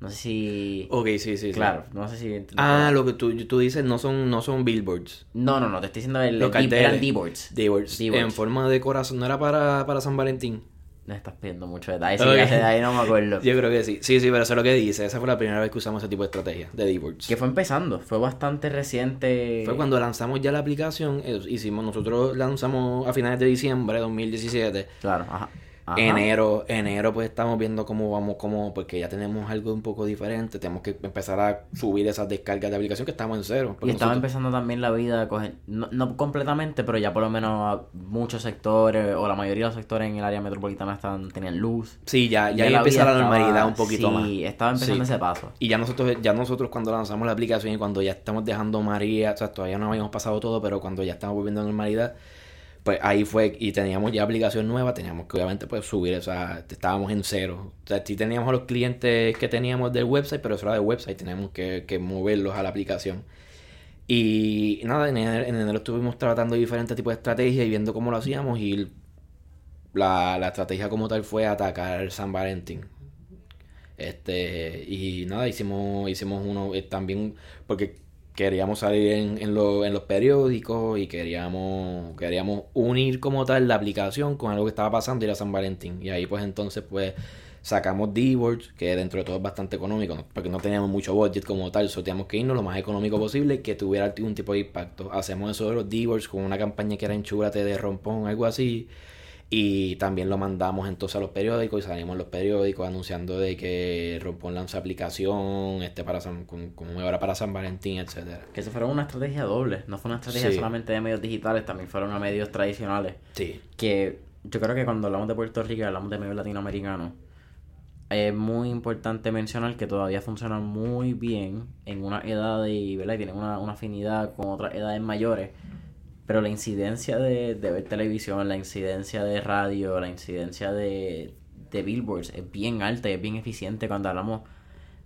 No sé si... ok, sí, sí, sí. Claro, no sé si... Ah, lo que tú, tú dices no son, no son billboards. No, no, no, te estoy diciendo el, Los eran D-boards. D-words. En forma de corazón, no era para, para San Valentín. Me estás pidiendo mucho detalle, sí, Ok. gracias, de ahí no me acuerdo. Yo creo que sí. Sí, sí, pero eso es lo que dice. Esa fue la primera vez que usamos ese tipo de estrategia de D-words. Que fue empezando, fue bastante reciente. Fue cuando lanzamos ya la aplicación, eh, hicimos, nosotros lanzamos a finales de diciembre de 2017. Claro, ajá. Ajá. Enero, enero pues estamos viendo cómo vamos, cómo, porque ya tenemos algo un poco diferente, tenemos que empezar a subir esas descargas de aplicación que estamos en cero. Y estaba nosotros- empezando también la vida a coger, no, no completamente, pero ya por lo menos muchos sectores, o la mayoría de los sectores en el área metropolitana estaban, tenían luz. Sí, ya, ya, Ya empieza la normalidad estaba- un poquito sí, más. estaba empezando Sí. ese paso. Y ya nosotros, ya nosotros cuando lanzamos la aplicación y cuando ya estamos dejando María, o sea, todavía no habíamos pasado todo, pero cuando ya estamos volviendo a normalidad, pues ahí fue, y teníamos ya aplicación nueva, teníamos que obviamente pues subir, o sea, estábamos en cero. O sea, sí teníamos a los clientes que teníamos del website, pero eso era del website, teníamos que, que moverlos a la aplicación. Y nada, en enero, en enero estuvimos tratando diferentes tipos de estrategias y viendo cómo lo hacíamos y la, la estrategia como tal fue atacar San Valentín. Este, y nada, hicimos, hicimos uno eh, también porque queríamos salir en, en, lo- en los periódicos y queríamos, queríamos unir como tal la aplicación con algo que estaba pasando y era San Valentín. Y ahí pues entonces pues sacamos D-Words, que dentro de todo es bastante económico, porque no teníamos mucho budget como tal, so teníamos que irnos lo más económico posible que tuviera algún tipo de impacto. Hacemos eso de los D-Words con una campaña que era enchúrate de rompón, algo así. Y también lo mandamos entonces a los periódicos y salimos en los periódicos anunciando de que Rompón lanza aplicación este para San, con, como ahora para San Valentín, etcétera. Que se fueron una estrategia doble, no fue una estrategia Sí. solamente de medios digitales, también fueron a medios tradicionales. Sí. que yo creo que cuando hablamos de Puerto Rico y hablamos de medios latinoamericanos, es muy importante mencionar que todavía funcionan muy bien en una edad y, ¿verdad? y tienen una, una afinidad con otras edades mayores. Pero la incidencia de, de ver televisión, la incidencia de radio, la incidencia de, de billboards es bien alta y es bien eficiente cuando hablamos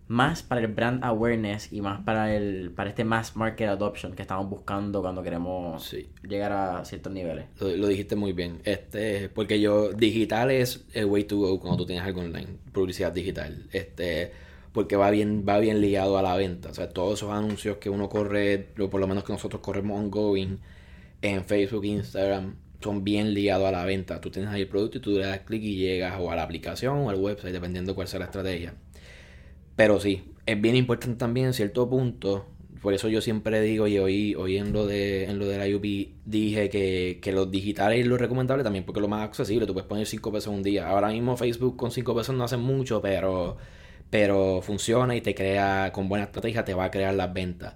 más para el brand awareness y más para el para este mass market adoption que estamos buscando cuando queremos Sí. llegar a ciertos niveles. Lo, lo dijiste muy bien. Este, porque yo, digital es el way to go cuando tú tienes algo online, publicidad digital. Este, porque va bien, va bien ligado a la venta. O sea, todos esos anuncios que uno corre, o por lo menos que nosotros corremos ongoing en Facebook, Instagram, son bien ligados a la venta. Tú tienes ahí el producto y tú le das clic y llegas o a la aplicación o al website, dependiendo cuál sea la estrategia. Pero sí, es bien importante también en cierto punto. Por eso yo siempre digo, y hoy, hoy en lo de en lo la UP dije que, que los digitales es lo recomendable también, porque es lo más accesible. Tú puedes poner 5 pesos un día. Ahora mismo Facebook con 5 pesos no hace mucho, pero, pero funciona y te crea, con buena estrategia, te va a crear las ventas.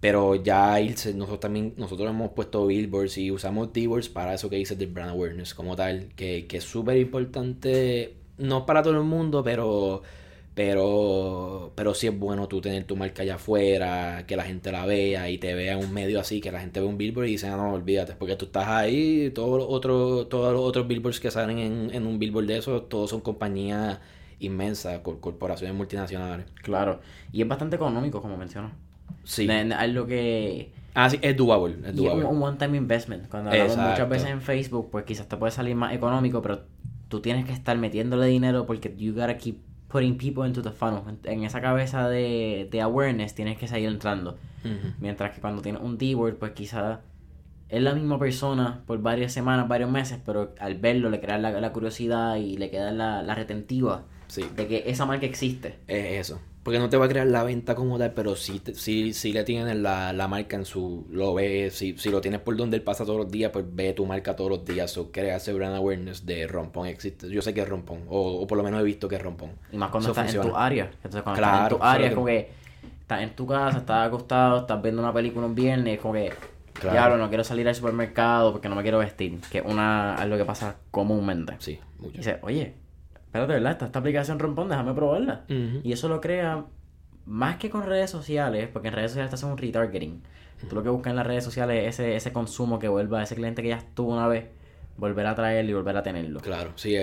Pero ya nosotros también, nosotros hemos puesto billboards y usamos keywords para eso que dices de brand awareness como tal, que, que es súper importante, no para todo el mundo, pero pero pero sí es bueno tú tener tu marca allá afuera, que la gente la vea y te vea en un medio así, que la gente ve un billboard y dice, ah, no, olvídate, porque tú estás ahí, todos los otros, todos los otros billboards que salen en, en un billboard de esos, todos son compañías inmensas, corporaciones multinacionales. Claro, y es bastante económico, como mencionas. Sí. Es lo que... Ah, sí, es doable. Es Y un, one-time investment. Cuando hablamos muchas veces en Facebook, pues quizás te puede salir más económico, pero tú tienes que estar metiéndole dinero porque you gotta keep putting people into the funnel. En esa cabeza de, de awareness tienes que seguir entrando. Mientras que cuando tienes un D-word, pues quizás es la misma persona por varias semanas, varios meses, pero al verlo le crea la, la curiosidad y le queda la, la retentiva de que esa marca existe. Es eso. Porque no te va a crear la venta como tal, pero sí, sí, sí le tienes la, la marca en su... Lo ves, si, si lo tienes por donde él pasa todos los días, pues ve tu marca todos los días. O crea ese brand awareness de Rompón existe. Yo sé que es Rompón, o, por lo menos he visto que es Rompón. Y más cuando estás en tu área. Entonces cuando estás en tu área es como que estás en tu casa, estás acostado, estás viendo una película un viernes, es como que... Claro. no quiero salir al supermercado porque no me quiero vestir. Que es una, algo que pasa comúnmente. Sí, mucho. Y dice, oye, espérate, ¿verdad? Esta, esta aplicación Rompón, déjame probarla. Y eso lo crea más que con redes sociales, porque en redes sociales te hacen un retargeting. Tú lo que buscas en las redes sociales es ese, ese consumo que vuelva a ese cliente que ya estuvo una vez, volver a traerlo y volver a tenerlo. Claro, sí,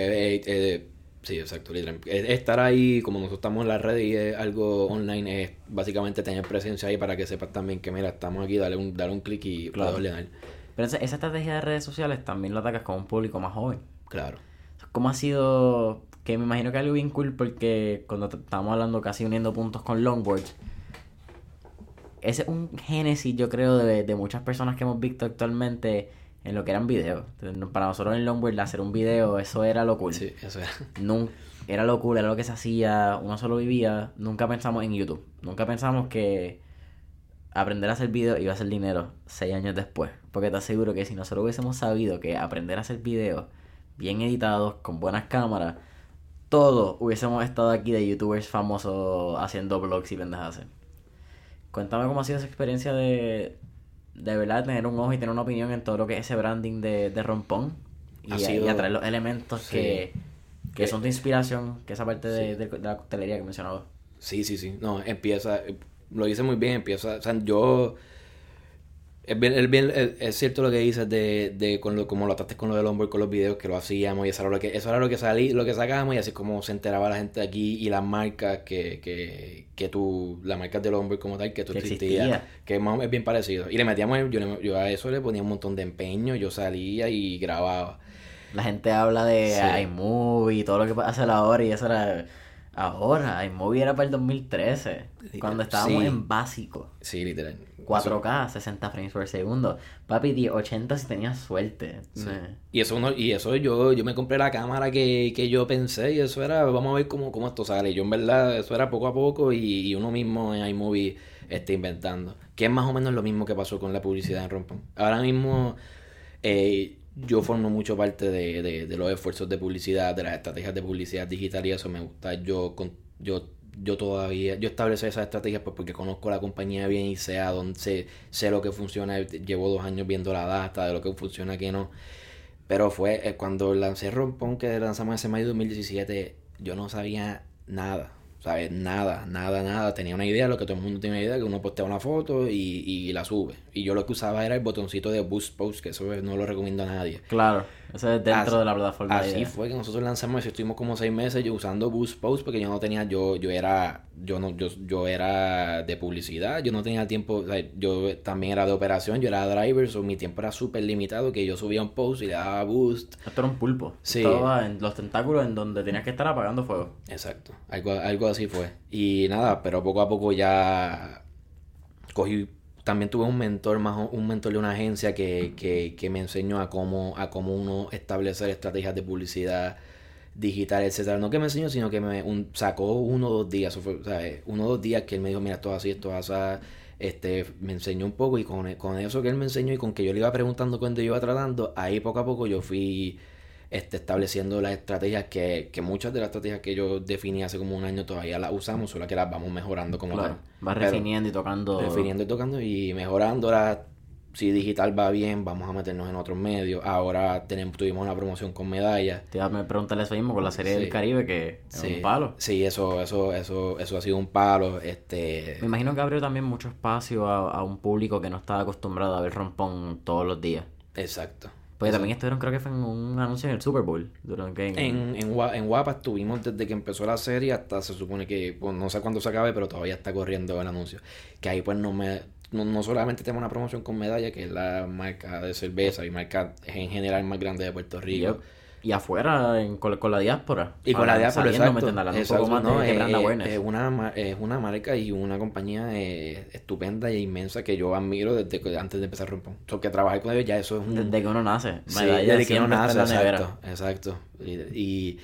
sí, exacto. Estar ahí, como nosotros estamos en la red y es algo online, es básicamente tener presencia ahí para que sepas también que, mira, estamos aquí, dale un, dale un clic y claro. ordenar. Pero esa, esa estrategia de redes sociales también lo atacas con un público más joven. Claro. ¿Cómo ha sido que me imagino que algo bien cool porque cuando estábamos hablando casi uniendo puntos con longboards, ese es un génesis, yo creo, de, de, muchas personas que hemos visto actualmente en lo que eran videos. Para nosotros en longboard hacer un video, eso era lo cool. Sí, eso era. Nunca, era lo cool, era lo que se hacía, uno solo vivía. Nunca pensamos en YouTube. Nunca pensamos que aprender a hacer video iba a ser dinero seis años después. Porque te aseguro que si nosotros hubiésemos sabido que aprender a hacer videos bien editados, con buenas cámaras, todos hubiésemos estado aquí de youtubers famosos haciendo vlogs y pendejas. Cuéntame cómo ha sido esa experiencia de, de verdad tener un ojo y tener una opinión en todo lo que es ese branding de, de Rompón y, y atraer los elementos que, que, son de inspiración, que esa parte de, de, la coctelería que mencionaba. Sí, sí, sí. No, empieza, lo hice muy bien, empieza, o sea, yo es, bien, bien, es, cierto lo que dices de, de con lo, como lo trataste con lo del hombre con los videos que lo hacíamos y eso era lo que, eso era lo que salí, lo que sacábamos y así como se enteraba la gente aquí y las marcas que, que, que tú, las marcas del hombre como tal, que tú existías, que es bien parecido. Y le metíamos, yo, yo a eso le ponía un montón de empeño, yo salía y grababa. La gente habla de iMovie y todo lo que pasa ahora y eso era ahora, iMovie era para el 2013, cuando estábamos en básico. Sí, literal. 4K, 60 frames por segundo. Papi, 80 si tenías suerte. Y eso no, y eso yo, yo me compré la cámara que, que yo pensé y eso era, vamos a ver cómo, cómo esto sale. Yo en verdad, eso era poco a poco y, uno mismo en iMovie está inventando. Que es más o menos lo mismo que pasó con la publicidad en Rompón. Ahora mismo eh, yo formo mucho parte de, de, de, los esfuerzos de publicidad, de las estrategias de publicidad digital y eso me gusta. Yo, con, yo yo todavía, yo establecí esas estrategias pues porque conozco la compañía bien y sé a dónde, sé, sé lo que funciona, llevo dos años viendo la data de lo que funciona que no. Pero fue eh, cuando lancé Rompón, que lanzamos ese mayo de 2017, yo no sabía nada. ¿Sabes? Nada, nada, nada. Tenía una idea, lo que todo el mundo tiene una idea, que uno postea una foto y, y la sube. Y yo lo que usaba era el botoncito de Boost Post, que eso no lo recomiendo a nadie. Claro. Eso es dentro de la plataforma. Así fue que nosotros lanzamos eso. Estuvimos como seis meses yo usando Boost Post porque yo no tenía, yo, yo era, yo no, yo, yo era de publicidad, yo no tenía tiempo, yo también era de operación, yo era driver, so mi tiempo era súper limitado que yo subía un post y le daba boost. Esto era un pulpo. Sí. Estaba en los tentáculos en donde tenías que estar apagando fuego. Exacto. Algo, algo así fue. Y nada, pero poco a poco ya cogí también tuve un mentor, más un mentor de una agencia que, que, que, me enseñó a cómo, a cómo uno establecer estrategias de publicidad digital, etcétera. No que me enseñó, sino que me sacó uno o dos días, uno o dos días que él me dijo, mira, esto así, esto así, este, me enseñó un poco y con, con eso que él me enseñó y con que yo le iba preguntando cuando yo iba tratando, ahí poco a poco yo fui este, estableciendo las estrategias que, que muchas de las estrategias que yo definí hace como un año todavía las usamos, solo que las vamos mejorando como claro, Vas refiniendo y tocando. Refiniendo y tocando y mejorando. Ahora, si digital va bien, vamos a meternos en otros medios. Ahora tenemos, tuvimos una promoción con medallas. Te iba a preguntarle eso mismo con la serie del Caribe, que es un palo. Sí, eso, eso, eso, eso ha sido un palo. Este... Me imagino que abrió también mucho espacio a, a un público que no estaba acostumbrado a ver rompón todos los días. Exacto. Pues también estuvieron, creo que fue en un anuncio en el Super Bowl. Durante, en, en, en, Guapa estuvimos desde que empezó la serie hasta se supone que, pues, no sé cuándo se acabe, pero todavía está corriendo el anuncio. Que ahí pues no me... No, solamente tenemos una promoción con Medalla, que es la marca de cerveza y marca en general más grande de Puerto Rico y afuera en, con, la diáspora. Y con la diáspora, exacto. exacto un poco no, es, es, una, es una marca y una compañía eh, estupenda e inmensa que yo admiro desde antes de empezar a romper. O que trabajar con ellos ya eso es un... Desde que uno nace. Sí, desde que uno nace, exacto. Exacto. Y,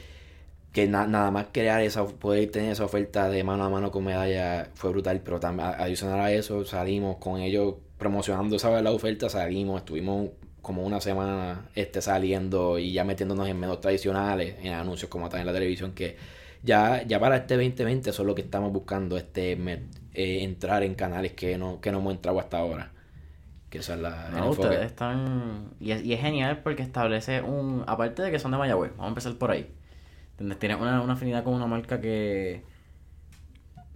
que nada más crear esa, poder tener esa oferta de mano a mano con medalla fue brutal, pero también adicional a eso salimos con ellos promocionando esa la oferta, salimos, estuvimos como una semana este, saliendo y ya metiéndonos en medios tradicionales, en anuncios como tal en la televisión, que ya, ya para este 2020 eso es lo que estamos buscando, este eh, entrar en canales que no, que no hemos entrado hasta ahora. Que esa es la... No, ustedes están... Y es, y es genial porque establece un... Aparte de que son de Mayagüez, vamos a empezar por ahí. Donde tienen una, una afinidad con una marca que...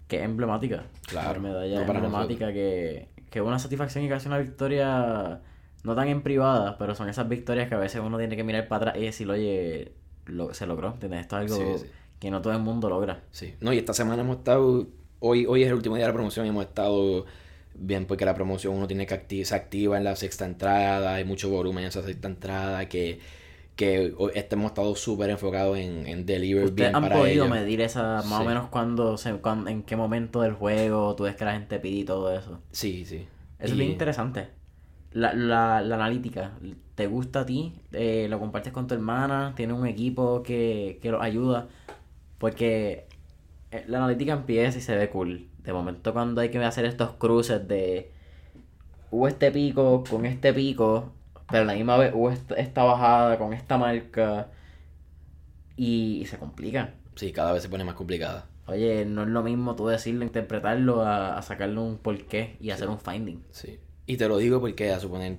Que es emblemática. Claro. medalla emblemática que, que es una satisfacción y hace una victoria no tan en privada, pero son esas victorias que a veces uno tiene que mirar para atrás y decir, oye, lo, se logró, ¿entiendes? Esto es algo que no todo el mundo logra. Sí, no, y esta semana hemos estado, hoy, hoy es el último día de la promoción y hemos estado bien porque la promoción uno tiene que activar, se activa en la sexta entrada, hay mucho volumen en esa sexta entrada, que, que este hemos estado súper enfocados en, en deliver bien han podido medir esa, más o menos cuando, se, en qué momento del juego tú ves que la gente pide y todo eso? Sí, sí. Eso es bien interesante la, la, la analítica te gusta a ti, eh, lo compartes con tu hermana, tienes un equipo que, que los ayuda, porque eh, la analítica empieza y se ve cool. De momento cuando hay que hacer estos cruces de hubo este pico con este pico, pero a la misma vez hubo esta, bajada con esta marca y, se complica. Sí, cada vez se pone más complicada. Oye, no es lo mismo tú decirlo, interpretarlo, a, sacarle un porqué y hacer un finding. Sí. Y te lo digo porque a suponer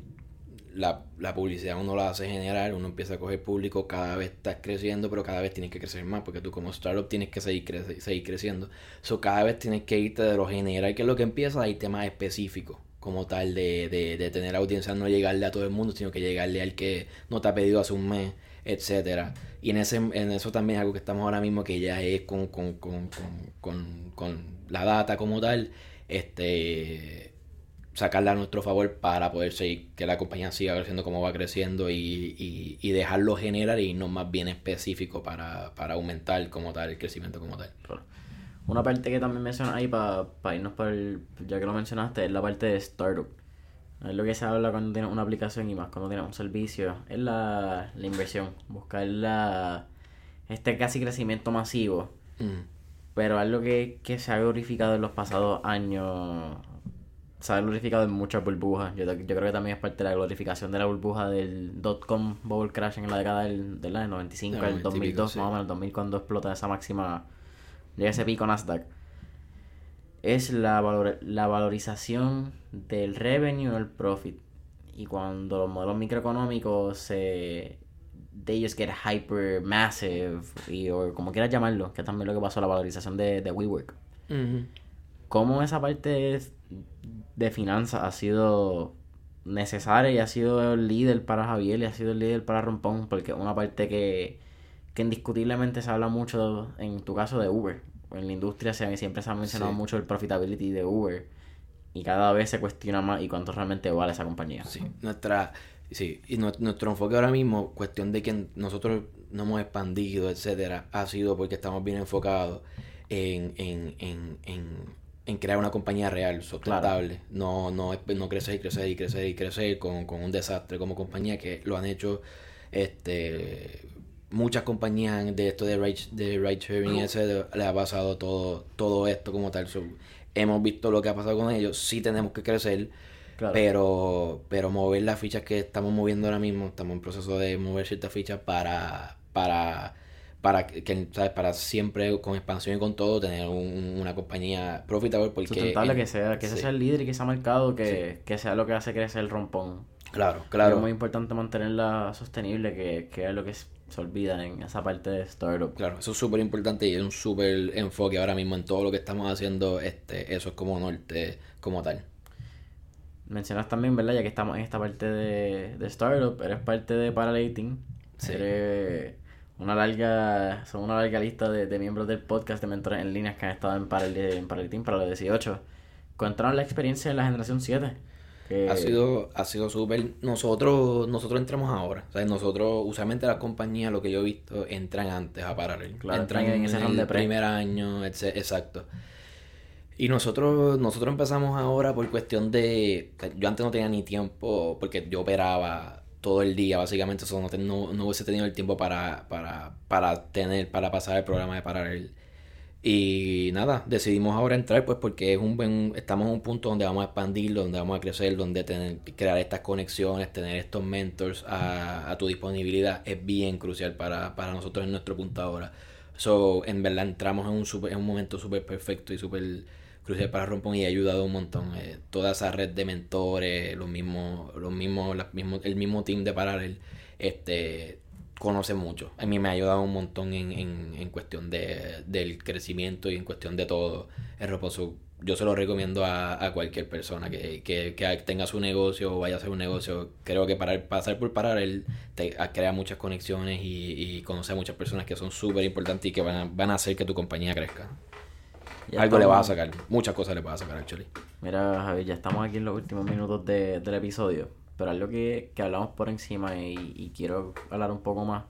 la, la, publicidad uno la hace general, uno empieza a coger público, cada vez estás creciendo, pero cada vez tienes que crecer más, porque tú como startup tienes que seguir, seguir creciendo. So, cada vez tienes que irte de lo general, que es lo que empieza, a irte más específico, como tal, de, de, de tener audiencia, no llegarle a todo el mundo, sino que llegarle al que no te ha pedido hace un mes, etcétera Y en ese en eso también es algo que estamos ahora mismo, que ya es con, con, con, con la data como tal, este sacarla a nuestro favor para poder seguir, que la compañía siga creciendo como va creciendo y, y, dejarlo generar y no más bien específico para, para, aumentar como tal el crecimiento como tal. Una parte que también mencionas ahí para irnos por el, ya que lo mencionaste, es la parte de startup. Es lo que se habla cuando tienes una aplicación y más cuando tienes un servicio. Es la, la inversión. Buscar la, este casi crecimiento masivo. Mm. Pero algo que, que se ha glorificado en los pasados años se ha glorificado en muchas burbujas. Yo, yo, creo que también es parte de la glorificación de la burbuja del dot-com bubble crash en la década del, del 95 al 2002, más o menos, el 2000 cuando explota esa máxima, llega ese pico Nasdaq. Es la, la valorización del revenue o el profit. Y cuando los modelos microeconómicos se... de ellos get hyper massive, y, o como quieras llamarlo, que también lo que pasó, la valorización de, de WeWork. Cómo esa parte de finanzas ha sido necesaria y ha sido el líder para Javier y ha sido el líder para Rompón, porque una parte que, que indiscutiblemente se habla mucho, en tu caso, de Uber. En la industria se, siempre se ha mencionado mucho el profitability de Uber y cada vez se cuestiona más y cuánto realmente vale esa compañía. Sí, nuestra, sí, y nuestro enfoque ahora mismo, cuestión de que nosotros no hemos expandido, etcétera, ha sido porque estamos bien enfocados en, en, en, en, en crear una compañía real, sustentable. No, no, no crecer y crecer y crecer y crecer con, con un desastre como compañía que lo han hecho este muchas compañías de esto de ride, de ride sharing, etcétera, le ha pasado todo, todo esto como tal. Hemos visto lo que ha pasado con ellos, sí tenemos que crecer, pero, pero mover las fichas que estamos moviendo ahora mismo, estamos en proceso de mover ciertas fichas para, para, para que, ¿sabes? Para siempre con expansión y con todo tener una compañía profitable porque... Sustentable, que sea, que sea el líder y que sea marcado, que, que sea lo que hace crecer el rompón. Claro, claro. es muy importante mantenerla sostenible, que, que es lo que es se olvidan en esa parte de startup. Claro, eso es súper importante y es un súper enfoque ahora mismo en todo lo que estamos haciendo. este Eso es como norte, como tal. Mencionas también, ¿verdad? Ya que estamos en esta parte de, de startup, eres parte de Paralating. Sí. Eres una larga, son una larga lista de, miembros del podcast de mentores en líneas que han estado en Paralating para los 18. Cuéntanos la experiencia en la generación 7. Ha sido, ha sido súper. Nosotros, nosotros entramos ahora. O sea, nosotros, usualmente las compañías, lo que yo he visto, entran antes a parar. entran en, ese el primer año, exacto. Y nosotros, nosotros empezamos ahora por cuestión de. Yo antes no tenía ni tiempo, porque yo operaba todo el día, básicamente. Eso no, no, hubiese tenido el tiempo para, para, para tener, para pasar el programa de parar el y nada, decidimos ahora entrar pues porque es un buen, estamos en un punto donde vamos a expandirlo, donde vamos a crecer, donde tener, crear estas conexiones, tener estos mentors a, tu disponibilidad es bien crucial para, para nosotros en nuestro punto ahora. So, en verdad entramos en un, super, en un momento súper perfecto y súper crucial para Rompón y ha ayudado un montón. Eh, toda esa red de mentores, los mismos, los mismos, el mismo team de Paralel, este conoce mucho. A mí me ha ayudado un montón en, en, en cuestión de, del crecimiento y en cuestión de todo. El reposo, yo se lo recomiendo a, a cualquier persona que, que, que, tenga su negocio o vaya a hacer un negocio. Creo que para pasar por parar, él te crea muchas conexiones y, y conoce a muchas personas que son súper importantes y que van a, van a hacer que tu compañía crezca. Algo le vas a sacar, muchas cosas le vas a sacar actually. Mira, Javi, ya estamos aquí en los últimos minutos de, del episodio pero algo que, que hablamos por encima y, quiero hablar un poco más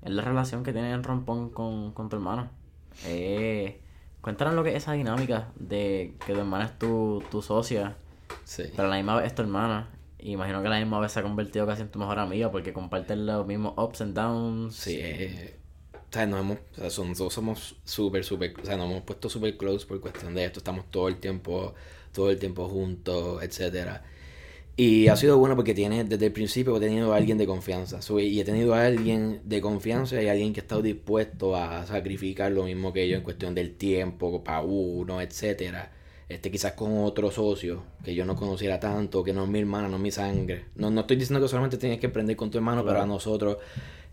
es la relación que tiene el rompón con, con tu hermano. Eh, cuéntanos lo que es esa dinámica de que tu hermana es tu, tu socia, sí. pero la misma vez es tu hermana. Y imagino que la misma vez se ha convertido casi en tu mejor amiga porque comparten los mismos ups and downs. Sí, eh, o sea, nos hemos, o sea, nosotros somos súper, súper, o sea, nos hemos puesto súper close por cuestión de esto. Estamos todo el tiempo, todo el tiempo juntos, etcétera. Y ha sido bueno porque tiene, desde el principio he tenido a alguien de confianza. y he tenido a alguien de confianza y alguien que ha estado dispuesto a sacrificar lo mismo que yo en cuestión del tiempo, para uno, etcétera. Este, quizás con otro socio que yo no conociera tanto, que no es mi hermana, no es mi sangre. No, no estoy diciendo que solamente tienes que aprender con tu hermano, pero a nosotros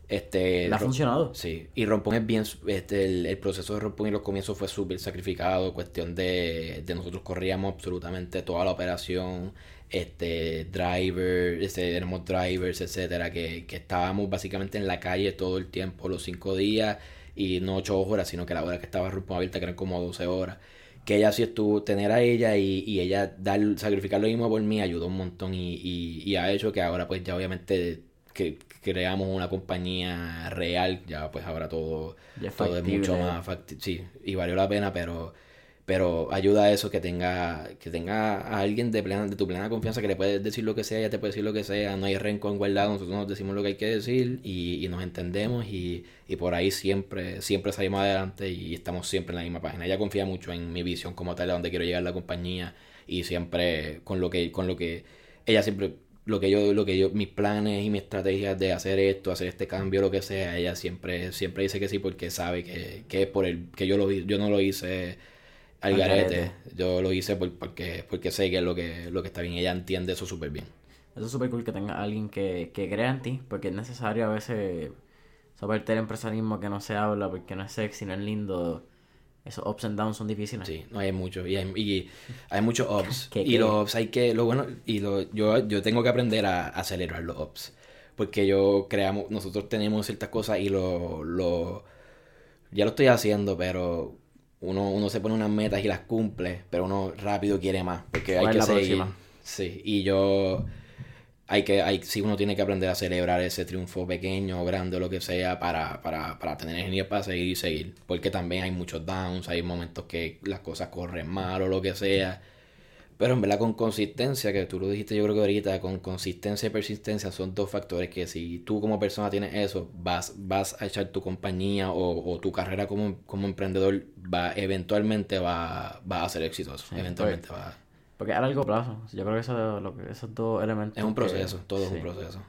este, ha funcionado? Sí, y Rompón es bien, este, el, proceso de Rompón y los comienzos fue súper sacrificado, cuestión de, de nosotros corríamos absolutamente toda la operación, este driver, este, tenemos drivers, etcétera, que, que estábamos básicamente en la calle todo el tiempo, los cinco días, y no ocho horas, sino que la hora que estaba Rompón abierta, que eran como 12 horas. Que ella sí estuvo, tener a ella y, y ella dar, sacrificar lo mismo por mí ayudó un montón y, y, y ha hecho que ahora pues ya obviamente que creamos una compañía real, ya pues ahora todo, todo es mucho más factible. Sí, y valió la pena, pero pero ayuda a eso que tenga que tenga a alguien de plena de tu plena confianza que le puedes decir lo que sea ya te puede decir lo que sea no hay rencor guardado nosotros nos decimos lo que hay que decir y, y nos entendemos y, y, por ahí siempre siempre salimos adelante y estamos siempre en la misma página ella confía mucho en mi visión como tal a donde quiero llegar la compañía y siempre con lo que con lo que ella siempre lo que yo lo que yo mis planes y mis estrategias de hacer esto hacer este cambio lo que sea ella siempre siempre dice que sí porque sabe que, que es por el que yo lo yo no lo hice al garete. Yo lo hice porque, porque sé que es lo que, lo que está bien. Ella entiende eso súper bien. Eso es súper cool que tenga alguien que, que crea en ti, porque es necesario a veces saber el empresarismo que no se habla, porque no es sexy, no es lindo. Esos ups and downs son difíciles. Sí, no hay mucho. Y hay, y hay muchos ups. ¿Qué- y los ups hay que, lo bueno, y lo, yo, yo tengo que aprender a, a celebrar los ups. Porque yo creamos, nosotros tenemos ciertas cosas y lo, lo, ya lo estoy haciendo, pero uno, uno se pone unas metas y las cumple, pero uno rápido quiere más, porque hay ¿Cuál que seguir. próxima? Sí, y yo, hay que, hay, sí, uno tiene que aprender a celebrar ese triunfo pequeño o grande o lo que sea para, para, para tener energía para seguir y seguir. Porque también hay muchos downs, hay momentos que las cosas corren mal o lo que sea. Pero en verdad con consistencia, que tú lo dijiste yo creo que ahorita, con consistencia y persistencia son dos factores que si tú como persona tienes eso, vas, vas a echar tu compañía o, o tu carrera como, como emprendedor, va, eventualmente va, va a ser exitoso. Sí, eventualmente va. Porque a largo plazo, yo creo que, eso, lo que esos dos elementos... Es un que- proceso, todo es un proceso.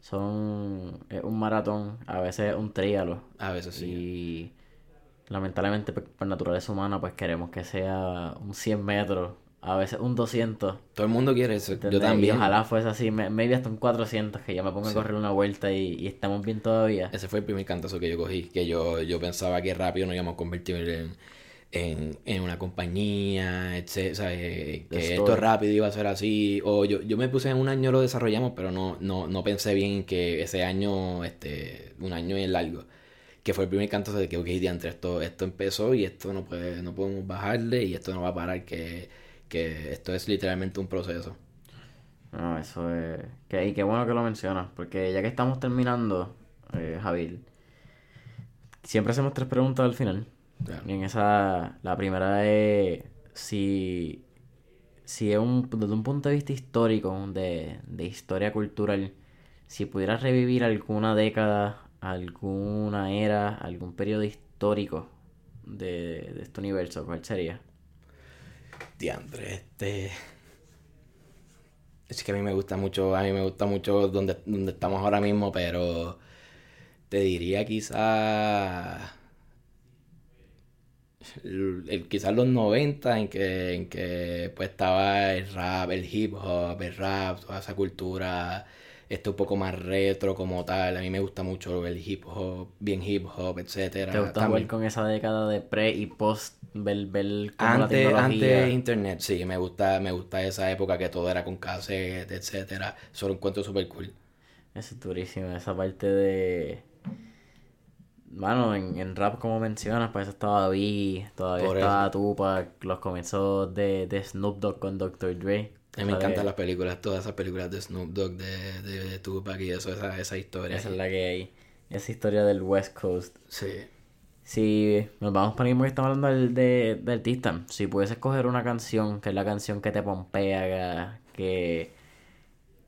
Son es un maratón, a veces un tríalo. A veces sí. Y lamentablemente pues, por naturaleza humana pues queremos que sea un 100 metros, a veces un 200. Todo el mundo quiere eso. Yo también. Y ojalá fuese así, me- maybe hasta un 400, que ya me ponga a correr una vuelta y, y estamos bien todavía. Ese fue el primer cantazo que yo cogí, que yo, yo pensaba que rápido nos íbamos a convertir en, en, en una compañía, etc. ¿sabes? Que The esto story. rápido iba a ser así. O yo, yo me puse en un año lo desarrollamos, pero no, no, no pensé bien que ese año, este, un año es largo. Que fue el primer cantazo de que, ok, diantre, esto, esto empezó y esto no puede, no podemos bajarle y esto no va a parar, que, que esto es literalmente un proceso. No, eso es... Que, y qué bueno que lo mencionas, porque ya que estamos terminando, eh, Javier, siempre hacemos tres preguntas al final. En esa, la primera es si, si es un, desde un punto de vista histórico, de, de historia cultural, si pudieras revivir alguna década, alguna era, algún periodo histórico de, de este universo, ¿cuál sería? Diandre, este. Es que a mí me gusta mucho, a mí me gusta mucho donde, donde estamos ahora mismo, pero te diría quizá el, el- quizás los 90 en que, en que pues estaba el rap, el hip hop, el rap, toda esa cultura, este un poco más retro como tal. A mí me gusta mucho el hip hop, bien hip hop, etcétera. ¿Te gusta También- jugar con esa década de pre y post, ver, ver cómo la antes, tecnología... antes internet, sí, me gusta, me gusta esa época que todo era con cassette, etcétera. Eso lo encuentro súper cool. Eso es durísimo, esa parte de... Bueno, en, en rap como mencionas, pues estaba Biggie, todavía Por estaba Tupac, los comienzos de, de Snoop Dogg con Dr. Dre. A mí me encantan que las películas, todas esas películas de Snoop Dogg, de, de, de Tupac y eso, esa, esa historia. Esa es la que hay. Esa historia del West Coast. Sí. Si nos vamos para el mismo que estamos hablando del, de, de artista, si puedes escoger una canción, que es la canción que te pompea, que,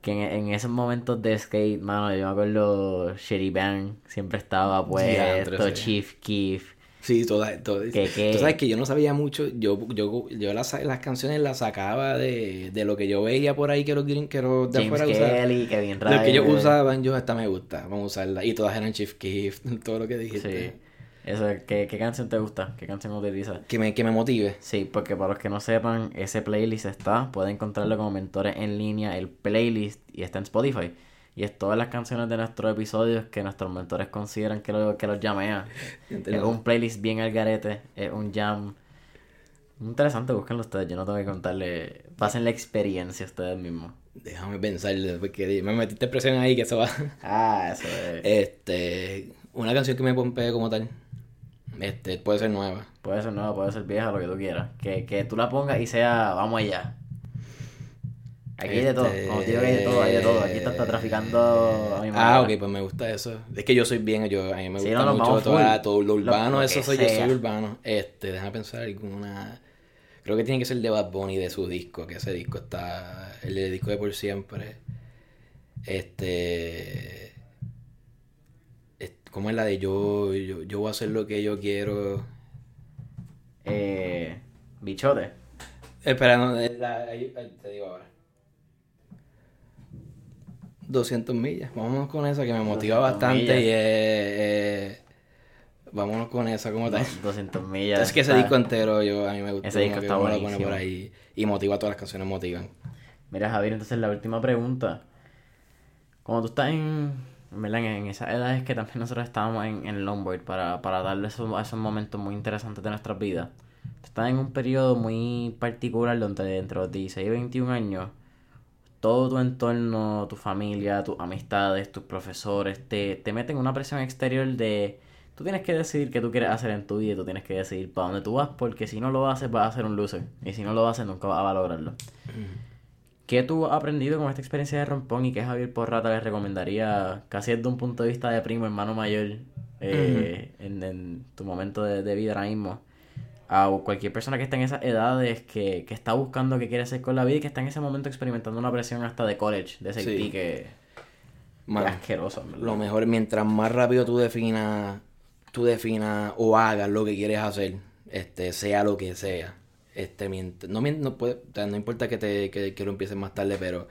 que en, en esos momentos de skate, mano, yo me acuerdo Shitty Bang siempre estaba puesto, sí. Chief Keef. Sí, todas, todas. Que- que- Tú sabes que yo no sabía mucho, yo, yo, yo las, las canciones las sacaba de, de lo que yo veía por ahí que los, que los de James afuera usaban. Kelly, Kevin Lo que ellos usaban, yo esta me gusta, vamos a usarla. Y todas eran Chief Keef, todo lo que dijiste. Sí. Eso, ¿qué, ¿Qué canción te gusta? ¿Qué canción utilizas? Que me, que me motive. Sí, porque para los que no sepan, ese playlist está, pueden encontrarlo como mentores en línea, el playlist, y está en Spotify. Y es todas las canciones de nuestros episodios que nuestros mentores consideran que, lo, que los llamean. Es un playlist bien al garete, es un jam. Interesante, búsquenlo ustedes, yo no tengo que contarle. Pasen la experiencia ustedes mismos. Déjame pensar, porque me metiste presión ahí que eso va. Ah, eso es. Este, una canción que me pompee como tal. Este, puede ser nueva. Puede ser nueva, puede ser vieja, lo que tú quieras. Que, que tú la pongas y sea, vamos allá. Aquí hay de todo, Este, como te digo que hay de todo, hay de todo. Aquí está, está traficando a mi Ah, manera. ok, pues me gusta eso. Es que yo soy bien, yo, a mí me Sí, gusta no, mucho toda- todo lo urbano, lo eso soy, yo soy urbano. Este, déjame pensar alguna. Creo que tiene que ser de Bad Bunny de su disco, que ese disco está. El de disco de por siempre. Este. ¿Cómo es la de yo, yo, yo voy a hacer lo que yo quiero? Eh, bichote. Espera, no, la- te digo ahora. 200 millas. Vámonos con esa que me motiva 200 bastante millas. y es... vámonos con esa como tal. 200 millas. Es que ese disco entero yo a mí me gusta. Ese disco está buenísimo. por ahí y motiva todas las canciones motivan. Mira, Javier, entonces la última pregunta. Cuando tú estás En verdad, en, esas edades que también nosotros estábamos en, en longboard para, para darle esos, momentos muy interesantes de nuestras vidas. Estás en un periodo muy particular donde entre los 16 y 21 años todo tu entorno, tu familia, tus amistades, tus profesores, te, te meten una presión exterior de tú tienes que decidir qué tú quieres hacer en tu vida y tú tienes que decidir para dónde tú vas, porque si no lo haces vas a ser un loser. Y si no lo haces nunca vas a lograrlo. ¿Qué tú has aprendido con esta experiencia de rompón y qué Javier Porrata les recomendaría, casi desde un punto de vista de primo, hermano mayor, eh, en, en tu momento de, de vida ahora mismo? a cualquier persona que esté en esas edades, que, que está buscando qué quiere hacer con la vida y que está en ese momento experimentando una presión hasta de college, de Sí. que, que asqueroso, verdad. Lo mejor, mientras más rápido tú definas, tú definas o hagas lo que quieres hacer, este, sea lo que sea. Este, no, no, puede, o sea, no importa que, te, que, que lo empieces más tarde, pero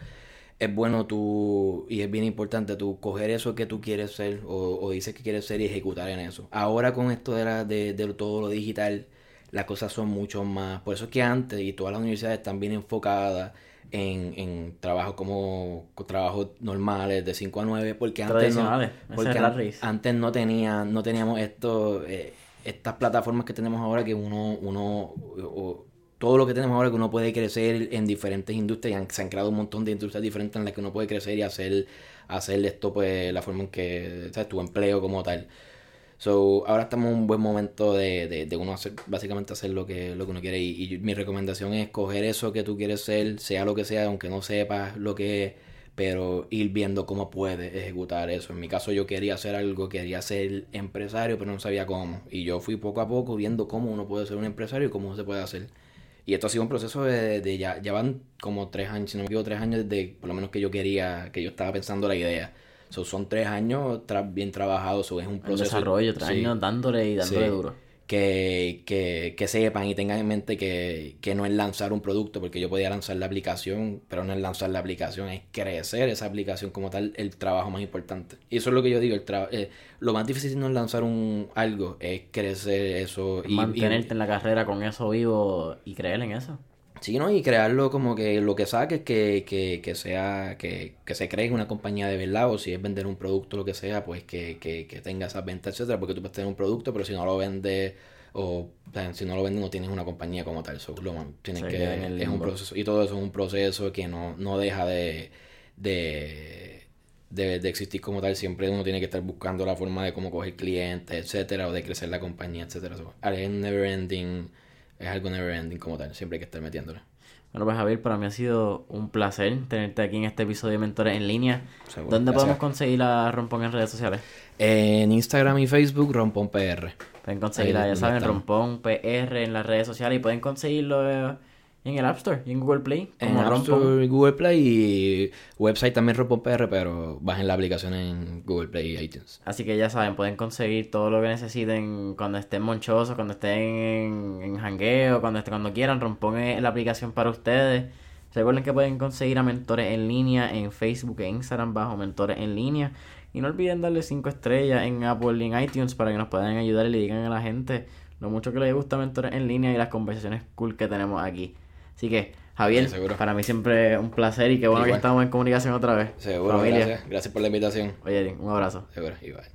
es bueno tú, y es bien importante tú coger eso que tú quieres ser o, o dices que quieres ser y ejecutar en eso. Ahora con esto de, la, de, de todo lo digital, las cosas son mucho más. Por eso es que antes, y todas las universidades están bien enfocadas en, en trabajos como trabajos normales de 5 a 9, porque antes no, porque an- antes no tenía, no teníamos esto, eh, estas plataformas que tenemos ahora que uno, uno, o- todo lo que tenemos ahora que uno puede crecer en diferentes industrias, y se han creado un montón de industrias diferentes en las que uno puede crecer y hacer, hacer esto pues la forma en que, tu empleo como tal. So, ahora estamos en un buen momento de, de, de uno hacer, básicamente hacer lo que, lo que uno quiere. Y, y mi recomendación es coger eso que tú quieres ser, sea lo que sea, aunque no sepas lo que es, pero ir viendo cómo puedes ejecutar eso. En mi caso yo quería hacer algo, quería ser empresario, pero no sabía cómo. Y yo fui poco a poco viendo cómo uno puede ser un empresario y cómo se puede hacer. Y esto ha sido un proceso de, de ya, ya van como tres años, si no me equivoco, tres años desde por lo menos que yo quería, que yo estaba pensando la idea. So, son tres años tra- bien trabajados, so, es un proceso. desarrollo, tres sí, años dándole y dándole sí, duro. Que, que, que sepan y tengan en mente que, que no es lanzar un producto, porque yo podía lanzar la aplicación, pero no es lanzar la aplicación, es crecer esa aplicación como tal, el trabajo más importante. Y eso es lo que yo digo, el eh, lo más difícil no es lanzar un algo, es crecer eso y- Mantenerte en la carrera con eso vivo y creer en eso. Sí, ¿no? Y crearlo como que lo que saques que, que, que sea, que, que se cree una compañía de verdad, o si es vender un producto, lo que sea, pues que, que, que tenga esas ventas, etcétera, porque tú puedes tener un producto, pero si no lo vendes, o, o sea, si no lo vendes, no tienes una compañía como tal. So, lo, tienes que, queda en el es un proceso, y todo eso es un proceso que no, no deja de, de, de, de existir como tal. Siempre uno tiene que estar buscando la forma de cómo coger clientes, etcétera, o de crecer la compañía, etcétera. So, es never ending, es algo never ending como tal, siempre hay que estar metiéndole. Bueno, pues Javier, para mí ha sido un placer tenerte aquí en este episodio de Mentores en Línea. Seguro, ¿Dónde gracias. podemos conseguir a Rompón en redes sociales? En Instagram y Facebook, Rompón PR. Pueden conseguirla, ya saben, Rompón PR en las redes sociales y pueden conseguirlo eh, en el App Store y en Google Play. En App. Store, Google Play y website también Rompón PR, pero bajen la aplicación en Google Play y iTunes. Así que ya saben, pueden conseguir todo lo que necesiten cuando estén monchosos, cuando estén en, en jangueo, cuando, estén, cuando quieran. Rompón es la aplicación para ustedes. Recuerden que pueden conseguir a Mentores en línea en Facebook e Instagram bajo Mentores en línea. Y no olviden darle 5 estrellas en Apple y en iTunes para que nos puedan ayudar y le digan a la gente lo mucho que les gusta Mentores en línea y las conversaciones cool que tenemos aquí. Así que, Javier, Sí, para mí siempre un placer y qué bueno que estamos en comunicación otra vez. Seguro, Familia. gracias. Gracias por la invitación. Oye, un abrazo. Seguro, igual.